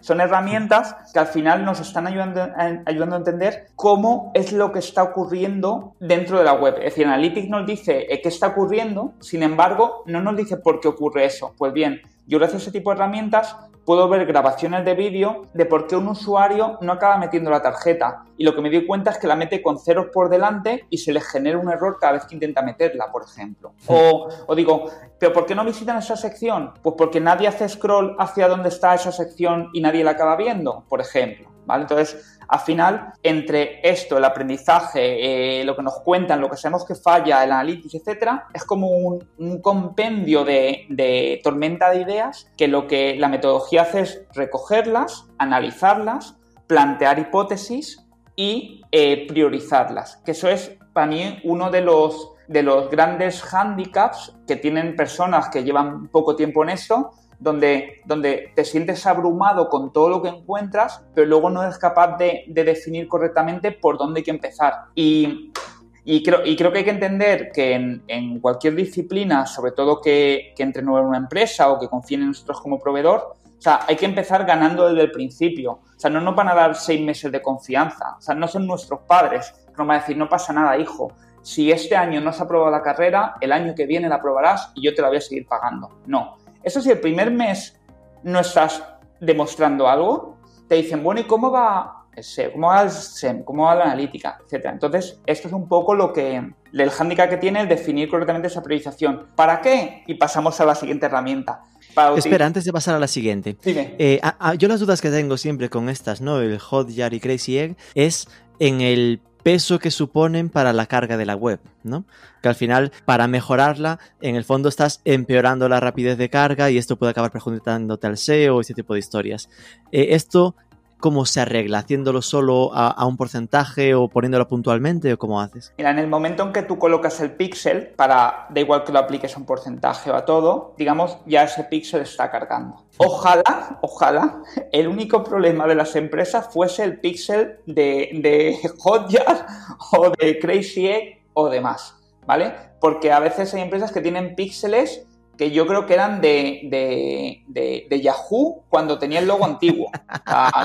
Son herramientas que al final nos están ayudando, ayudando a entender cómo es lo que está ocurriendo dentro de la web. Es decir, Analytics nos dice eh, qué está ocurriendo, sin embargo, no nos dice por qué ocurre eso. Pues bien, yo gracias a ese tipo de herramientas puedo ver grabaciones de vídeo de por qué un usuario no acaba metiendo la tarjeta. Y lo que me doy cuenta es que la mete con ceros por delante y se le genera un error cada vez que intenta meterla, por ejemplo. O, o digo, ¿pero por qué no visitan esa sección? Pues porque nadie hace scroll hacia donde está esa sección y nadie la acaba viendo, por ejemplo. Entonces, al final, entre esto, el aprendizaje, eh, lo que nos cuentan, lo que sabemos que falla, el análisis, etcétera, es como un, compendio de, tormenta de ideas que lo que la metodología hace es recogerlas, analizarlas, plantear hipótesis y eh, priorizarlas. Que eso es para mí uno de los, de los grandes handicaps que tienen personas que llevan poco tiempo en esto, donde, donde te sientes abrumado con todo lo que encuentras, pero luego no eres capaz de, definir correctamente por dónde hay que empezar. Y, creo, que hay que entender que en, cualquier disciplina, sobre todo que, que entre en una empresa o que confíen en nosotros como proveedor, hay que empezar ganando desde el principio. O sea, no nos van a dar seis meses de confianza. O sea, no son nuestros padres nos van a decir, no pasa nada, hijo. Si este año no has aprobado la carrera, el año que viene la aprobarás y yo te la voy a seguir pagando. No. Eso si el primer mes no estás demostrando algo, te dicen, bueno, ¿y cómo va el SEO? ¿Cómo va el SEM? ¿Cómo va la analítica? Etcétera. Entonces, esto es un poco lo que, el hándicap que tiene el definir correctamente esa priorización. ¿Para qué? Y pasamos a la siguiente herramienta. Espera, antes de pasar a la siguiente. Dime. Eh, yo las dudas que tengo siempre con estas, ¿no? El Hotjar y Crazy Egg, es en el peso que suponen para la carga de la web, ¿no? Que al final, para mejorarla, en el fondo estás empeorando la rapidez de carga y esto puede acabar perjudicándote al SEO y este tipo de historias. Eh, esto cómo se arregla, haciéndolo solo a, un porcentaje o poniéndolo puntualmente o cómo haces? Mira, en el momento en que tú colocas el píxel, para, da igual que lo apliques a un porcentaje o a todo, digamos, ya ese píxel está cargando. Ojalá, ojalá, el único problema de las empresas fuese el píxel de, de Hotjar o de Crazy Egg o demás, ¿vale? Porque a veces hay empresas que tienen píxeles que yo creo que eran de, de, Yahoo cuando tenía el logo antiguo.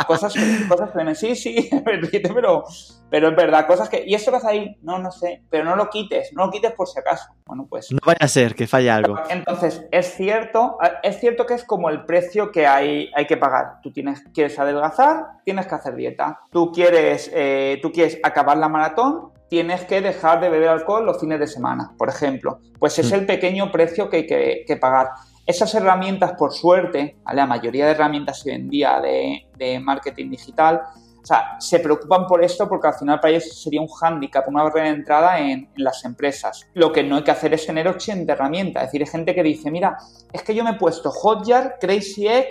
cosas, cosas que sí, sí, pero, pero es verdad, cosas que... ¿Y eso vas ahí? No, no sé, pero no lo quites, no lo quites por si acaso. Bueno, pues... No vaya a ser que falle algo. Entonces, es cierto, es cierto que es como el precio que hay, hay que pagar. Tú tienes, quieres adelgazar, tienes que hacer dieta. Tú quieres, eh, tú quieres acabar la maratón, tienes que dejar de beber alcohol los fines de semana, por ejemplo. Pues es mm. el pequeño precio que hay que, pagar. Esas herramientas, por suerte, la mayoría de herramientas hoy en día de, marketing digital, o sea, se preocupan por esto porque al final para ellos sería un hándicap, una barrera de entrada en, las empresas. Lo que no hay que hacer es tener 80 herramientas. Es decir, hay gente que dice, mira, es que yo me he puesto Hotjar, Crazy Egg,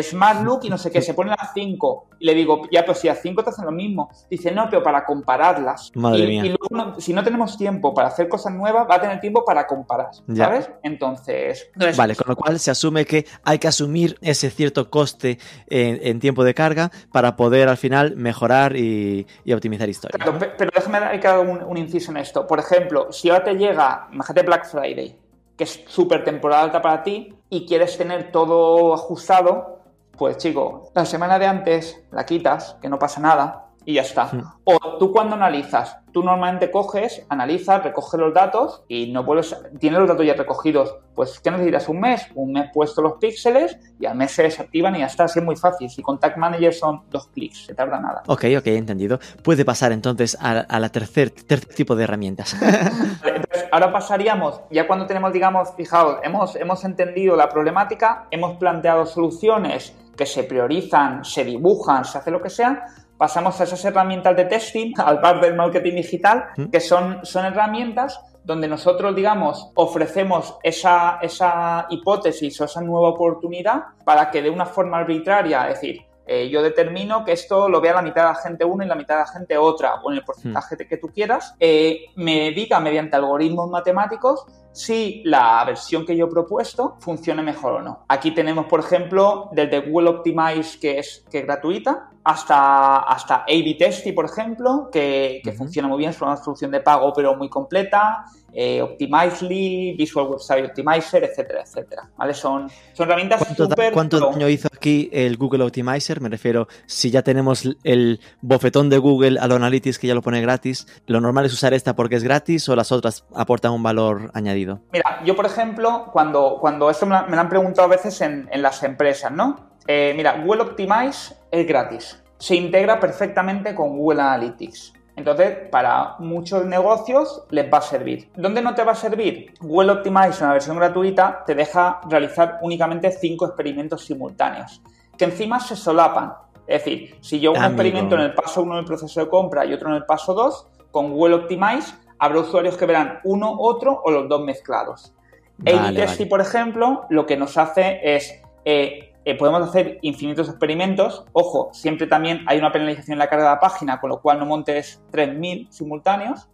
Smart Look y no sé qué, se ponen las 5. Y le digo, ya, pues si a 5 te hacen lo mismo. Dice, no, pero para compararlas. Madre mía. y luego, si no tenemos tiempo para hacer cosas nuevas, va a tener tiempo para comparar, ¿sabes? Entonces, Vale, con lo cual se asume que hay que asumir ese cierto coste en, tiempo de carga para poder al final mejorar y, optimizar historias. pero déjame que haga un, un inciso en esto. Por ejemplo, si ahora te llega, imagínate Black Friday, que es súper temporada alta para ti y quieres tener todo ajustado, pues chico, la semana de antes la quitas, que no pasa nada, y ya está. Hmm. O tú cuando analizas, tú normalmente coges, analizas, recoges los datos y no puedes, tienes los datos ya recogidos. Pues, ¿qué necesitas? Un mes, un mes puesto los píxeles y al mes se desactivan y ya está, así es muy fácil. Si Contact Manager son dos clics, se tarda nada. Ok, ok, entendido. Puede pasar entonces a, la tercer, tercer tipo de herramientas. entonces, ahora pasaríamos, ya cuando tenemos, digamos, fijaos, hemos, hemos entendido la problemática, hemos planteado soluciones que se priorizan, se dibujan, se hace lo que sea, pasamos a esas herramientas de testing, al par del marketing digital, que son, son herramientas donde nosotros, digamos, ofrecemos esa, esa hipótesis o esa nueva oportunidad para que de una forma arbitraria, es decir, eh, yo determino que esto lo vea la mitad de la gente una y la mitad de la gente otra, o en el porcentaje mm. que tú quieras, eh, me diga mediante algoritmos matemáticos si la versión que yo he propuesto funcione mejor o no. Aquí tenemos, por ejemplo, desde Google Optimize, que es, que es gratuita, hasta, hasta A-B Testy, por ejemplo, que, funciona muy bien, es una solución de pago pero muy completa, eh, Optimizely, Visual Website Optimizer, etcétera, etcétera. ¿Vale? Son, son herramientas ¿Cuánto, super ¿Cuánto daño hizo aquí el Google Optimizer? Me refiero, si ya tenemos el bofetón de Google a lo Analytics que ya lo pone gratis, ¿lo normal es usar esta porque es gratis o las otras aportan un valor añadido? Mira, yo por ejemplo, cuando, cuando esto me, lo han preguntado a veces en, en las empresas, ¿no? Eh, mira, Google Optimize es gratis. Se integra perfectamente con Google Analytics. Entonces, para muchos negocios les va a servir. ¿Dónde no te va a servir? Google Optimize, en la versión gratuita, te deja realizar únicamente cinco experimentos simultáneos, que encima se solapan. Es decir, si yo un experimento en el paso 1 del proceso de compra y otro en el paso 2, con Google Optimize habrá usuarios que verán uno, otro o los dos mezclados. Vale, por ejemplo, lo que nos hace es eh, eh, podemos hacer infinitos experimentos. Ojo, siempre también hay una penalización en la carga de la página, con lo cual no montes 3.000 simultáneos.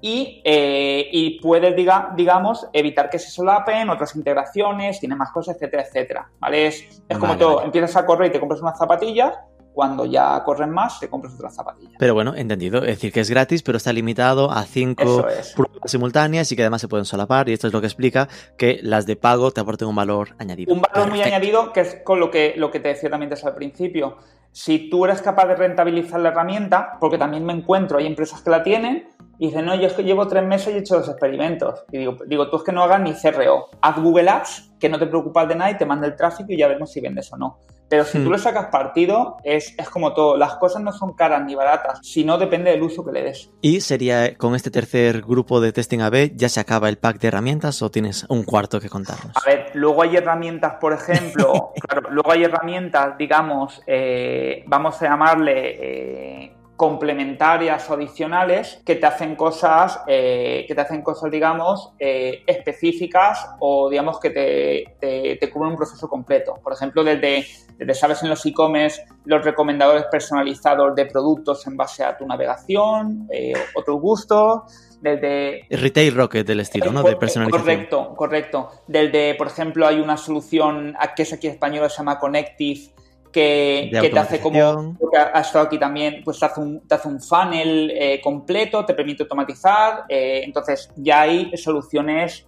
Y, eh, y puedes, diga, digamos, evitar que se solapen, otras integraciones, tiene más cosas, etcétera, etcétera. ¿Vale? Es, como todo, empiezas a correr y te compras unas zapatillas, cuando ya corren más, te compras otras zapatillas. Pero bueno, entendido. Es decir, que es gratis, pero está limitado a cinco pruebas simultáneas y que además se pueden solapar. Y esto es lo que explica que las de pago te aporten un valor añadido. Un valor muy añadido, que es con lo que, lo que te decía también desde el principio. Si tú eres capaz de rentabilizar la herramienta, porque también me encuentro, hay empresas que la tienen, y dicen, no, yo es que llevo tres meses y he hecho los experimentos. Y digo, digo, tú es que no hagas ni CRO. Haz Google Ads, que no te preocupas de nada y te manda el tráfico y ya vemos si vendes o no. Pero si tú Mm. le sacas partido, es, es como todo. Las cosas no son caras ni baratas, sino depende del uso que le des. Y sería con este tercer grupo de testing AB, ¿ya se acaba el pack de herramientas o tienes un cuarto que contarnos? A ver, luego hay herramientas, por ejemplo, claro, luego hay herramientas, digamos, eh, vamos a llamarle eh, complementarias o adicionales que te hacen cosas, eh, que te hacen cosas, digamos, eh, específicas o digamos que te, te, te cubren un proceso completo. Por ejemplo, desde, desde sabes en los e-commerce los recomendadores personalizados de productos en base a tu navegación eh, o tus gustos, desde Retail Rocket del estilo, ¿no? De personalización. Correcto, correcto. Del de, por ejemplo, hay una solución que es aquí en español, se llama Connective, que, te hace como, ha estado aquí también, pues te hace un, te hace un funnel eh, completo, te permite automatizar. eh, entonces, ya hay soluciones.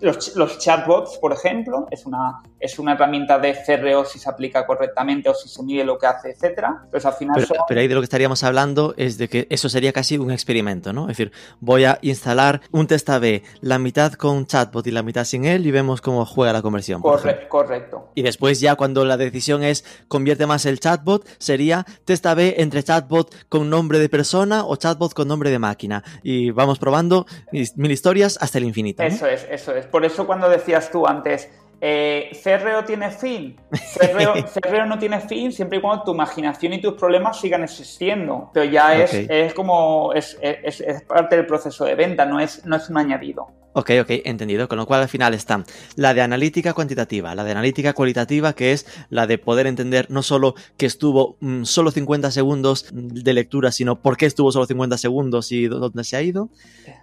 Los, los chatbots, por ejemplo, es una, es una herramienta de CRO si se aplica correctamente o si se mide lo que hace, etcétera. Pues al final Pero, son- pero ahí de lo que estaríamos hablando es de que eso sería casi un experimento, ¿no? Es decir, voy a instalar un test AB, la mitad con chatbot y la mitad sin él y vemos cómo juega la conversión. corre- correcto. Y después ya cuando la decisión es convierte más el chatbot, sería test AB entre chatbot con nombre de persona o chatbot con nombre de máquina. Y vamos probando mil historias hasta el infinito. ¿no? Eso es, eso es. Por eso cuando decías tú antes, eh, ¿CRO tiene fin? CRO, CRO no tiene fin siempre y cuando tu imaginación y tus problemas sigan existiendo. Pero ya es, es como, es, es- es parte del proceso de venta, no es, no es un añadido. Ok, ok, entendido. Con lo cual al final está la de analítica cuantitativa, la de analítica cualitativa, que es la de poder entender no solo que estuvo mm, solo 50 segundos de lectura, sino por qué estuvo solo 50 segundos y dó- dónde se ha ido.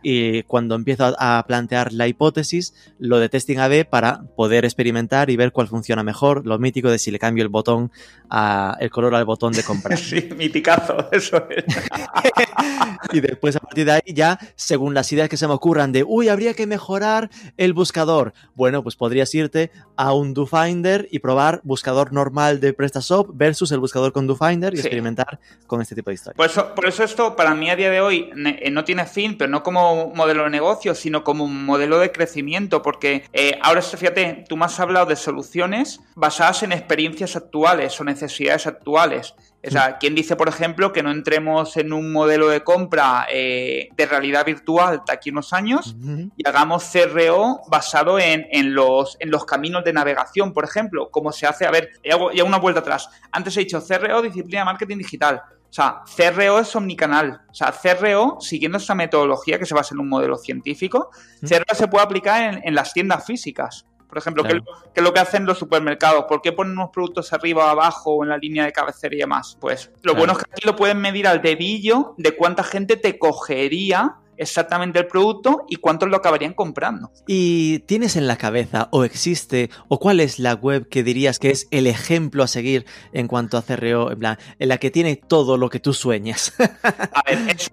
Y cuando empiezo a, a plantear la hipótesis, lo de testing AB para poder experimentar y ver cuál funciona mejor. Lo mítico de si le cambio el botón, a, el color al botón de comprar. Sí, miticazo, eso es. Y después a partir de ahí ya, según las ideas que se me ocurran de, uy, habría que mejorar el buscador. Bueno, pues podrías irte a un DoFinder y probar buscador normal de PrestaShop versus el buscador con DoFinder y Sí. experimentar con este tipo de historias. Por eso, por eso esto para mí a día de hoy eh, no tiene fin, pero no como modelo de negocio, sino como un modelo de crecimiento, porque eh, ahora, fíjate, tú me has hablado de soluciones basadas en experiencias actuales o necesidades actuales. O sea, ¿quién dice, por ejemplo, que no entremos en un modelo de compra eh, de realidad virtual de aquí unos años y hagamos CRO basado en, en los, en los caminos de navegación, por ejemplo, como se hace, a ver, y hago, una vuelta atrás. Antes he dicho CRO, disciplina de marketing digital. O sea, CRO es omnicanal. O sea, CRO, siguiendo esta metodología que se basa en un modelo científico. CRO se puede aplicar en las tiendas físicas. Por ejemplo, ¿qué, Claro. es lo- qué es lo que hacen los supermercados? ¿Por qué ponen unos productos arriba o abajo o en la línea de cabecera y demás? Pues lo Claro. bueno es que aquí lo pueden medir al dedillo de cuánta gente te cogería exactamente el producto y cuántos lo acabarían comprando. ¿Y tienes en la cabeza o existe o cuál es la web que dirías que es el ejemplo a seguir en cuanto a CRO, en plan, en la que tiene todo lo que tú sueñas? A ver, eso,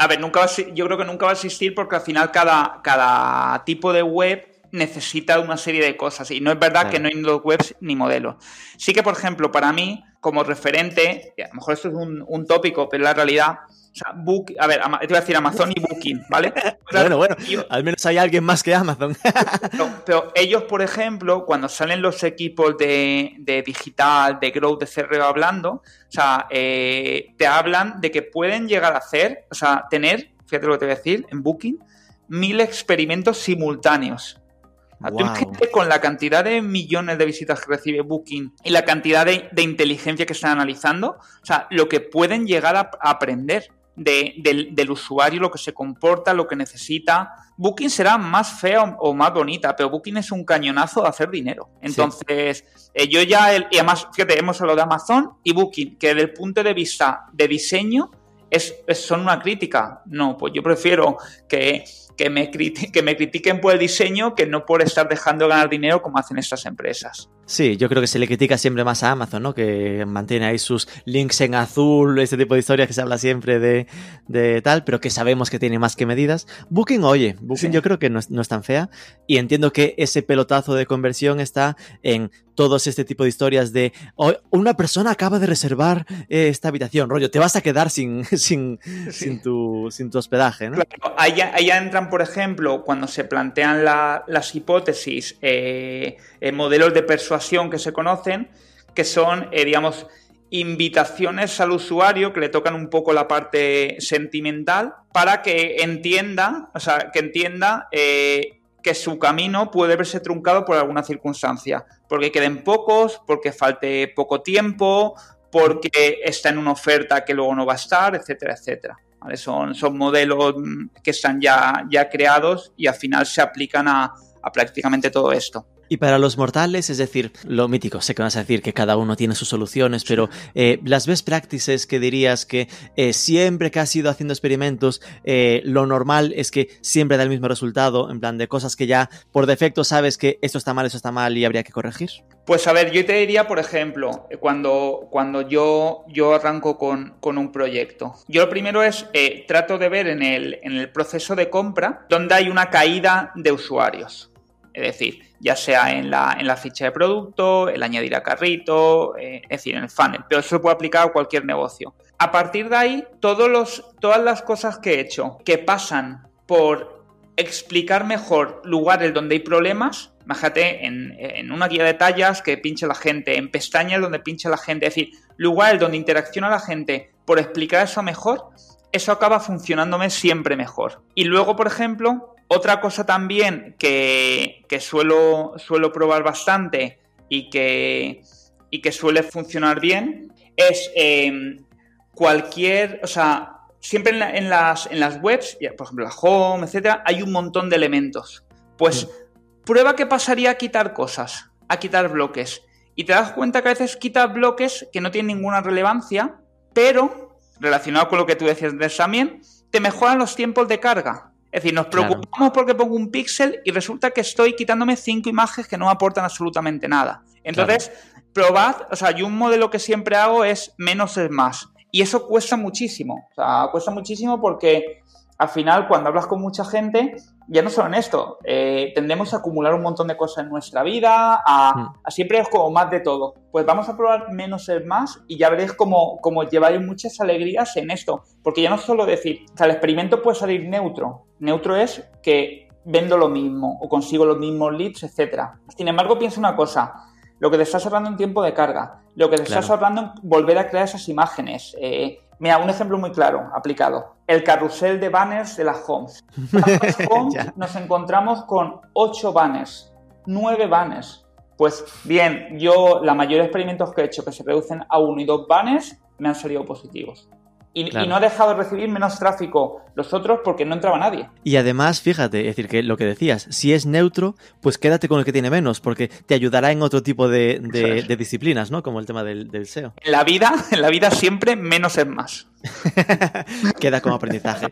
a ver, nunca va yo creo que nunca va a existir porque al final cada, cada tipo de web necesita una serie de cosas y no es verdad Claro. que no hay dos webs ni modelos. Sí que, por ejemplo, para mí, como referente, a lo mejor esto es un, un tópico, pero la realidad, o sea, Book, a ver, te iba a decir Amazon y Booking, ¿vale? bueno, bueno, al menos hay alguien más que Amazon. pero, pero ellos, por ejemplo, cuando salen los equipos de, de digital, de growth, de CRO hablando, o sea, eh, te hablan de que pueden llegar a hacer, o sea, tener, fíjate lo que te voy a decir, en Booking, mil experimentos simultáneos. Tú imagínate con la cantidad de millones de visitas que recibe Booking y la cantidad de, de inteligencia que están analizando, o sea, lo que pueden llegar a, a aprender de- del, del usuario, lo que se comporta, lo que necesita. Booking será más fea o, o más bonita, pero Booking es un cañonazo de hacer dinero. Entonces, eh, yo ya, el- y además, fíjate, hemos hablado de Amazon y Booking, que desde el punto de vista de diseño es, es- son una crítica. No, pues yo prefiero que, que, me que me critiquen por el diseño que no por estar dejando de ganar dinero como hacen estas empresas. Sí, yo creo que se le critica siempre más a Amazon, ¿no? Que mantiene ahí sus links en azul, este tipo de historias que se habla siempre de, de tal, pero que sabemos que tiene más que medidas. Booking, oye, Booking Sí. yo creo que no es, no es tan fea y entiendo que ese pelotazo de conversión está en todos este tipo de historias de "Oh, una persona acaba de reservar eh, esta habitación, rollo, te vas a quedar sin, sin, sin, tu, sin tu hospedaje, ¿no? Claro, ya entran, por ejemplo, cuando se plantean la- las hipótesis, eh, eh, modelos de persuasión que se conocen, que son, eh, digamos, invitaciones al usuario que le tocan un poco la parte sentimental para que entienda, o sea, que entienda eh, que su camino puede verse truncado por alguna circunstancia, porque queden pocos, porque falte poco tiempo, porque está en una oferta que luego no va a estar, etcétera, etcétera. Son, son modelos que están ya, ya creados y al final se aplican a prácticamente todo esto. Y para los mortales, es decir, lo mítico, sé que vas a decir que cada uno tiene sus soluciones, pero eh, las best practices que dirías que eh, siempre que has ido haciendo experimentos, eh, lo normal es que siempre da el mismo resultado, en plan de cosas que ya por defecto sabes que esto está mal, esto está mal y habría que corregir. Pues a ver, yo te diría, por ejemplo, cuando, cuando yo, yo arranco con, con un proyecto, yo lo primero es, trato de ver en el, en el proceso de compra donde hay una caída de usuarios. Es decir, ya sea en la, en la ficha de producto, el añadir a carrito, eh, es decir, en el funnel. Pero eso se puede aplicar a cualquier negocio. A partir de ahí, todos los, todas las cosas que he hecho que pasan por explicar mejor lugares donde hay problemas, imagínate en, en, una guía de tallas que pinche la gente, en pestañas donde pinche la gente, es decir, lugares donde interacciona la gente por explicar eso mejor, eso acaba funcionándome siempre mejor. Y luego, por ejemplo, otra cosa también que, suelo, suelo probar bastante y que, y que suele funcionar bien es em, cualquier, o sea, siempre en, las, en las webs, por ejemplo la home, etcétera, hay un montón de elementos. Pues prueba qué pasaría a quitar cosas, a quitar bloques. Y te das cuenta que a veces quitas bloques que no tienen ninguna relevancia, pero relacionado con lo que tú decías de también, te mejoran los tiempos de carga. Es decir, nos preocupamos porque pongo un píxel y resulta que estoy quitándome cinco imágenes que no aportan absolutamente nada. Entonces, probad, o sea, yo un modelo que siempre hago es menos es más. Y eso cuesta muchísimo. O sea, cuesta muchísimo porque al final, cuando hablas con mucha gente, ya no solo en esto, eh, tendemos a acumular un montón de cosas en nuestra vida, a, mm. siempre es como más de todo. Pues vamos a probar menos es más y ya veréis cómo, cómo lleváis muchas alegrías en esto. Porque ya no solo decir, o sea, el experimento puede salir neutro. Neutro es que vendo lo mismo o consigo los mismos leads, etcétera. Sin embargo, piensa una cosa. Lo que te estás ahorrando en tiempo de carga, lo que te estás ahorrando en volver a crear esas imágenes, eh, Mira, un ejemplo muy claro, aplicado. El carrusel de banners de las homes. Las homes nos encontramos con 8 banners, 9 banners. Pues bien, yo la mayoría de experimentos que he hecho que se reducen a 1 y 2 banners me han salido positivos. Y, no ha dejado de recibir menos tráfico los otros porque no entraba nadie. Y además, fíjate, es decir, que lo que decías, si es neutro, pues quédate con el que tiene menos, porque te ayudará en otro tipo de, disciplinas, ¿no? Como el tema del, del, SEO. En la vida, en la vida siempre menos es más. Queda como aprendizaje.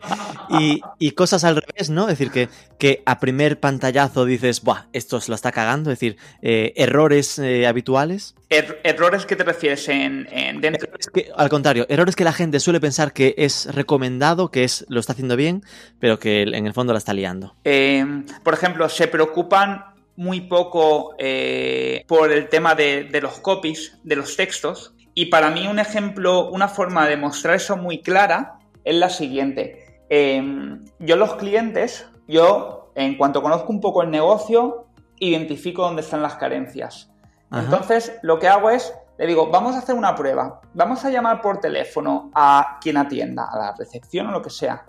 Y, cosas al revés, ¿no? Es decir, que, que a primer pantallazo dices, ¡buah! Esto se lo está cagando. Es decir, eh, errores eh, habituales. Er, ¿Errores que te refieres en, dentro? que, al contrario, errores que la gente suele pensar que es recomendado, que es lo está haciendo bien, pero que en el fondo la está liando. Eh, por ejemplo, se preocupan muy poco por el tema de, de los copies, de los textos y para mí un ejemplo, una forma de mostrar eso muy clara es la siguiente. Em, yo los clientes, yo en cuanto conozco un poco el negocio, identifico dónde están las carencias. Entonces, lo que hago es, le digo, vamos a hacer una prueba, vamos a llamar por teléfono a quien atienda, a la recepción o lo que sea,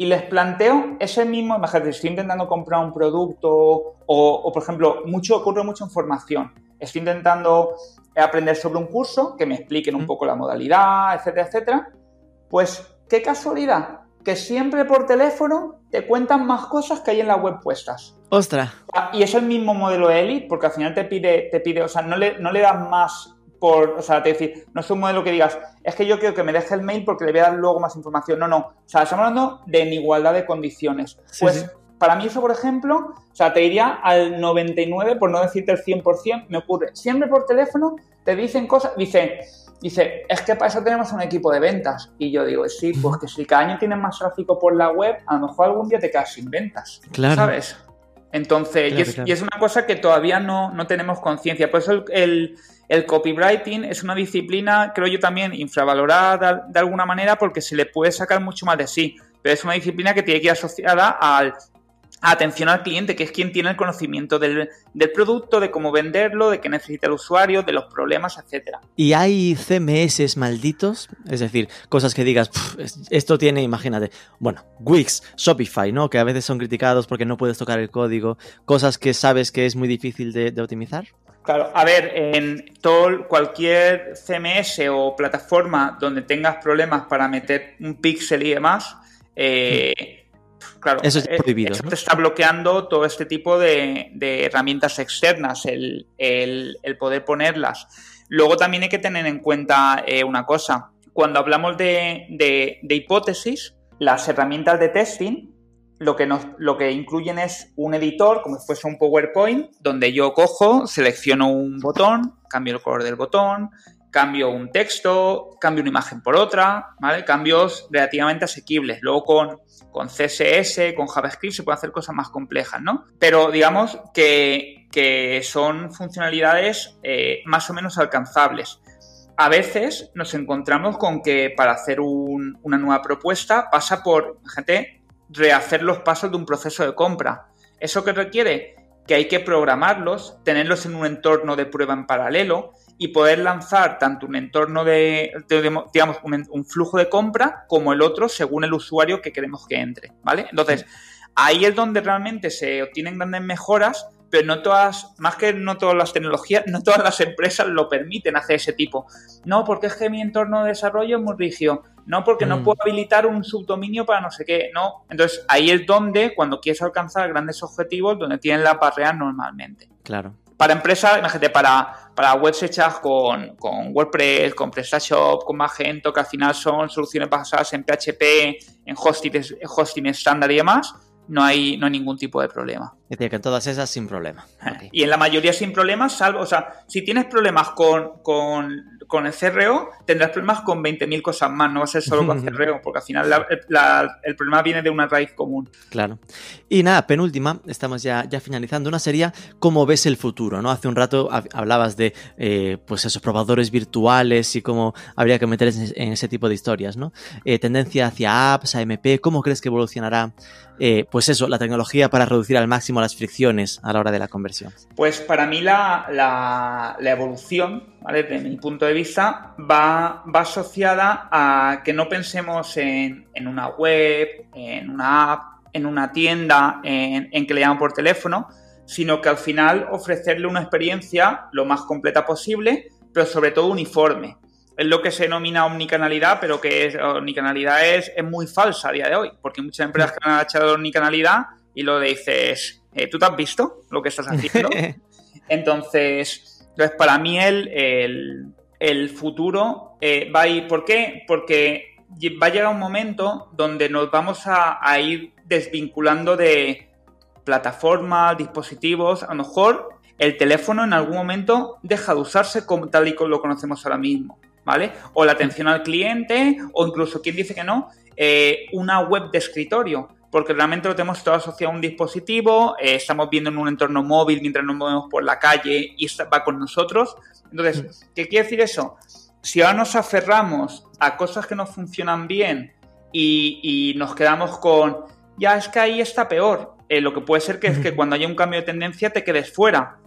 y les planteo ese mismo, imagínate, estoy intentando comprar un producto o, o por ejemplo, mucho, ocurre mucha información. Estoy intentando aprender sobre un curso, que me expliquen un poco la modalidad, etcétera, etcétera, pues qué casualidad que siempre por teléfono te cuentan más cosas que hay en la web puestas. Ostras. Ah, y es el mismo modelo de Elite, porque al final te pide, te pide, o sea, no le, no le das más por, o sea, te decir, no es un modelo que digas, es que yo quiero que me deje el mail porque le voy a dar luego más información. No, no. O sea, estamos hablando de en igualdad de condiciones. pues para mí eso, por ejemplo, o sea, te diría al 99, por no decirte el 100%, me ocurre. Siempre por teléfono te dicen cosas, dice, dice, es que para eso tenemos un equipo de ventas. Y yo digo, sí, pues que si cada año tienes más tráfico por la web, a lo mejor algún día te quedas sin ventas. Claro. ¿Sabes? Entonces, y, es, una cosa que todavía no, no tenemos conciencia. Por eso el, el, copywriting es una disciplina, creo yo, también infravalorada de alguna manera porque se le puede sacar mucho más de sí. Pero es una disciplina que tiene que ir asociada al atención al cliente, que es quien tiene el conocimiento del, producto, de cómo venderlo, de qué necesita el usuario, de los problemas, etcétera. ¿Y hay CMS malditos? Es decir, cosas que digas, esto tiene, imagínate, bueno, Wix, Shopify, ¿no? Que a veces son criticados porque no puedes tocar el código, cosas que sabes que es muy difícil de optimizar. Claro, a ver, en todo, cualquier CMS o plataforma donde tengas problemas para meter un píxel y demás, eh, Claro, eso es eh, prohibido. Eso te está bloqueando todo este tipo de, herramientas externas, el, poder ponerlas. Luego también hay que tener en cuenta eh, una cosa. Cuando hablamos de, hipótesis, las herramientas de testing lo que, lo que incluyen es un editor, como si fuese un PowerPoint, donde yo cojo, selecciono un botón, cambio el color del botón, cambio un texto, cambio una imagen por otra, ¿vale? Cambios relativamente asequibles. Luego con, con CSS, con JavaScript se pueden hacer cosas más complejas, ¿no? Pero digamos que, son funcionalidades eh, más o menos alcanzables. A veces nos encontramos con que para hacer una nueva propuesta pasa por, gente, rehacer los pasos de un proceso de compra. ¿Eso que requiere? Que hay que programarlos, tenerlos en un entorno de prueba en paralelo, y poder lanzar tanto un entorno de, digamos, un, flujo de compra como el otro según el usuario que queremos que entre, ¿vale? Entonces, ahí es donde realmente se obtienen grandes mejoras, pero no todas, más que no todas las tecnologías, no todas las empresas lo permiten hacer ese tipo. No, porque es que mi entorno de desarrollo es muy rígido. No, porque no mm. puedo habilitar un subdominio para no sé qué. No. Entonces, ahí es donde, cuando quieres alcanzar grandes objetivos, donde tienen la barrera normalmente. Claro para empresas, imagínate, para, para webs hechas con, WordPress, con PrestaShop, con Magento, que al final son soluciones basadas en PHP, en hosting, hosting estándar y demás, no hay, no hay ningún tipo de problema. Es decir, que en todas esas sin problema. Y en la mayoría sin problemas, salvo, o sea, si tienes problemas con, con con el CRO tendrás problemas con 20.000 cosas más, no va a ser solo con CRO, porque al final el problema viene de una raíz común. Claro. Y nada, penúltima, estamos ya, ya finalizando, una sería cómo ves el futuro, ¿no? Hace un rato hablabas de, eh, pues esos probadores virtuales y cómo habría que meter en ese tipo de historias, ¿no? Eh, tendencia hacia apps, AMP, ¿cómo crees que evolucionará eh, pues eso, la tecnología para reducir al máximo las fricciones a la hora de la conversión? Pues para mí la, la, evolución, ¿vale? desde mi punto de vista, va, va asociada a que no pensemos en, en, una web, en una app, en una tienda, en, en que le llaman por teléfono, sino que al final ofrecerle una experiencia lo más completa posible, pero sobre todo uniforme es lo que se denomina omnicanalidad, pero que es, omnicanalidad es, es, muy falsa a día de hoy, porque muchas empresas que han echado omnicanalidad y lo dices, eh, ¿tú te has visto lo que estás haciendo? entonces, entonces, para mí el, el, futuro eh, va a ir, ¿por qué? Porque va a llegar un momento donde nos vamos a, a ir desvinculando de plataformas, dispositivos, a lo mejor el teléfono en algún momento deja de usarse como tal y como lo conocemos ahora mismo. ¿vale? O la atención al cliente, o incluso, quien dice que no? Eh, una web de escritorio, porque realmente lo tenemos todo asociado a un dispositivo, eh, estamos viendo en un entorno móvil mientras nos movemos por la calle y va con nosotros. Entonces. ¿qué quiere decir eso? Si ahora nos aferramos a cosas que no funcionan bien y, nos quedamos con, ya es que ahí está peor, eh, lo que puede ser que es que cuando haya un cambio de tendencia te quedes fuera.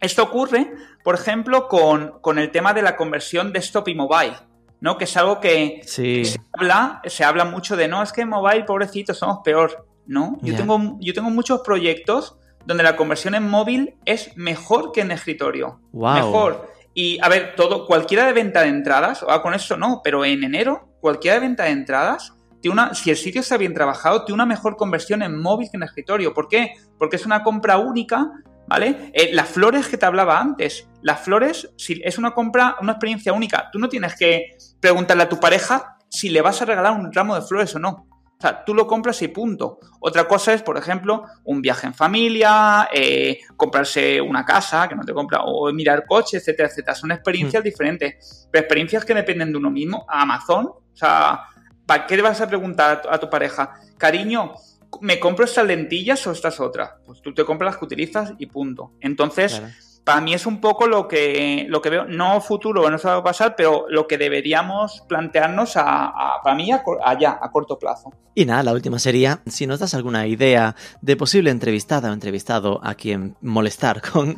Esto ocurre, por ejemplo, con, el tema de la conversión desktop y mobile, ¿no? Que es algo que, se, habla, se habla mucho de, no, es que en mobile, pobrecito, somos peor, ¿no? Yo, tengo, yo tengo muchos proyectos donde la conversión en móvil es mejor que en escritorio. Mejor. Y a ver, todo, cualquiera de venta de entradas, o con eso no, pero en enero, cualquiera de venta de entradas, tiene una, si el sitio está bien trabajado, tiene una mejor conversión en móvil que en escritorio. ¿Por qué? Porque es una compra única ¿vale? Eh, las flores que te hablaba antes, las flores, si es una compra, una experiencia única, tú no tienes que preguntarle a tu pareja si le vas a regalar un ramo de flores o no. O sea, tú lo compras y punto. Otra cosa es, por ejemplo, un viaje en familia, eh, comprarse una casa que no te compra, o mirar coches, etcétera, etcétera. Son experiencias hmm. diferentes, pero experiencias que dependen de uno mismo. Amazon, o sea, ¿para qué le vas a preguntar a tu pareja? Cariño, ¿me compro estas lentillas o estas otras? Pues tú te compras las que utilizas y punto. Entonces, para mí es un poco lo que, lo que veo, no futuro, no se va a pasar, pero lo que deberíamos plantearnos a, para mí allá, a corto plazo. Y nada, la última sería, si nos das alguna idea de posible entrevistada o entrevistado a quien molestar con,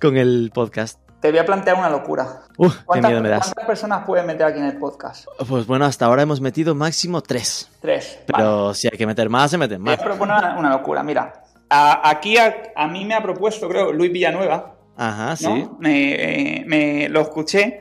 con el podcast, te voy a plantear una locura. ¿Cuántas, miedo me das. ¿Cuántas personas pueden meter aquí en el podcast? Pues bueno, hasta ahora hemos metido máximo tres. Tres. Pero si hay que meter más, se meten más. Te voy a proponer una, locura. Mira, aquí a, mí me ha propuesto, creo, Luis Villanueva. Ajá, sí. Me, me, lo escuché.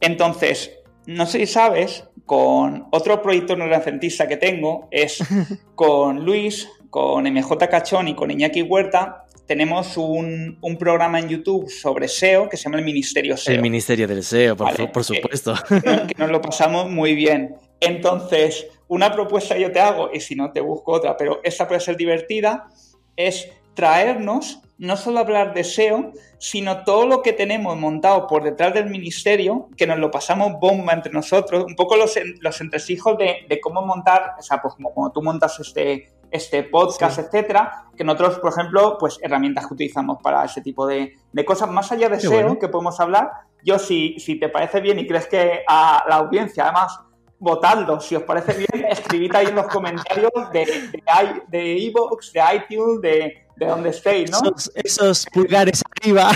Entonces, no sé si sabes, con otro proyecto neurocentista que tengo, es con Luis, con MJ Cachón y con Iñaki Huerta, tenemos un, programa en YouTube sobre SEO que se llama el Ministerio SEO. El Ministerio del SEO, por, supuesto. Que, nos lo pasamos muy bien. Entonces, una propuesta yo te hago, y si no te busco otra, pero esta puede ser divertida, es traernos, no solo hablar de SEO, sino todo lo que tenemos montado por detrás del ministerio, que nos lo pasamos bomba entre nosotros, un poco los, los entresijos de, de cómo montar, o sea, pues como tú montas este, este podcast, etcétera, que nosotros, por ejemplo, pues herramientas que utilizamos para ese tipo de, cosas, más allá de SEO que podemos hablar, yo si, si te parece bien y crees que a la audiencia, además, votadlo, si os parece bien, escribid ahí en los comentarios de, de, de iVoox, de iTunes, de, de donde estéis, ¿no? Esos, pulgares arriba.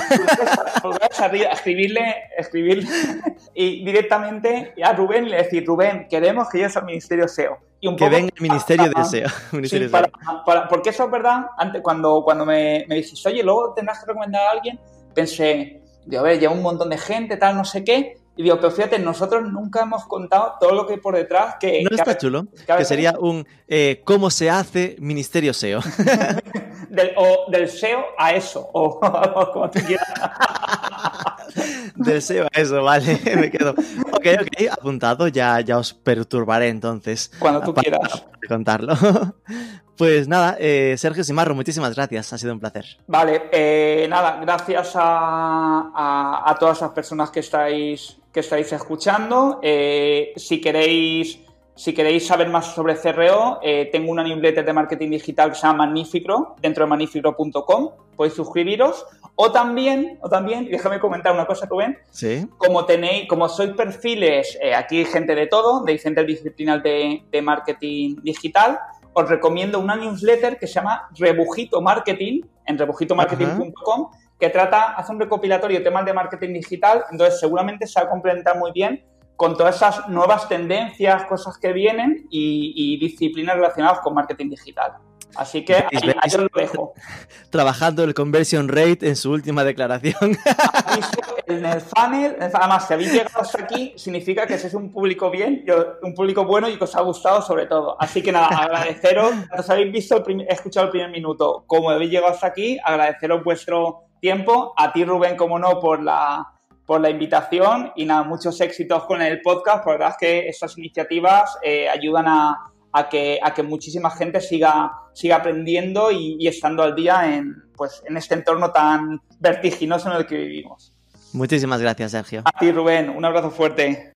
Pulgares, arriba, escribirle, escribirle y directamente a Rubén le decir, Rubén, queremos que llegues al Ministerio SEO que venga el Ministerio de SEO. porque eso es verdad, antes, cuando, cuando me, me dices, oye, luego tendrás que recomendar a alguien, pensé, digo, a ver, lleva un montón de gente, tal, no sé qué. Y digo, pero fíjate, nosotros nunca hemos contado todo lo que hay por detrás. Que, no está chulo. Que, sería un eh, ¿Cómo se hace Ministerio SEO? del, o del SEO a eso, o, como tú quieras. del SEO a eso, vale, me quedo. Ok, ok, apuntado, ya, ya os perturbaré entonces. Cuando tú quieras. contarlo. Pues nada, eh, Sergio Simarro, muchísimas gracias, ha sido un placer. Vale, eh, nada, gracias a, a, todas las personas que estáis, que estáis escuchando. Eh, si queréis si queréis saber más sobre CRO, eh, tengo una newsletter de marketing digital que se llama Magnificro, dentro de magnificro.com, podéis suscribiros. O también, o también, déjame comentar una cosa, Rubén. Sí. Como tenéis, como sois perfiles, eh, aquí hay gente de todo, de diferentes disciplinas de, de, marketing digital, os recomiendo una newsletter que se llama Rebujito Marketing, en rebujitomarketing.com, que trata, hace un recopilatorio de temas de marketing digital, entonces seguramente se va a complementar muy bien con todas esas nuevas tendencias, cosas que vienen y, disciplinas relacionadas con marketing digital. Así que ahí, ahí lo dejo. Trabajando el conversion rate en su última declaración. En el funnel, además, si habéis llegado hasta aquí, significa que es un público bien, un público bueno y que os ha gustado sobre todo. Así que nada, agradeceros, os habéis visto, el escuchado el primer minuto, como habéis llegado hasta aquí, agradeceros vuestro tiempo, a ti Rubén, como no, por la, por la invitación y nada, muchos éxitos con el podcast. Por verdad es que estas iniciativas eh, ayudan a, que, a que muchísima gente siga, siga aprendiendo y, estando al día en, pues, en este entorno tan vertiginoso en el que vivimos. Muchísimas gracias, Sergio. A ti, Rubén. Un abrazo fuerte.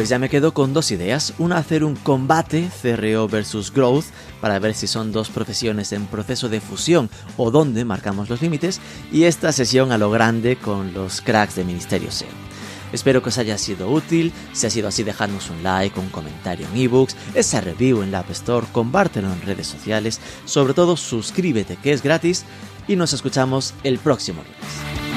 Pues ya me quedo con dos ideas. Una, hacer un combate CRO versus Growth para ver si son dos profesiones en proceso de fusión o dónde marcamos los límites. Y esta sesión a lo grande con los cracks de Ministerio SEO. Espero que os haya sido útil. Si ha sido así, dejadnos un like, un comentario en ebooks, esa review en la App Store, compártelo en redes sociales. Sobre todo, suscríbete que es gratis y nos escuchamos el próximo lunes.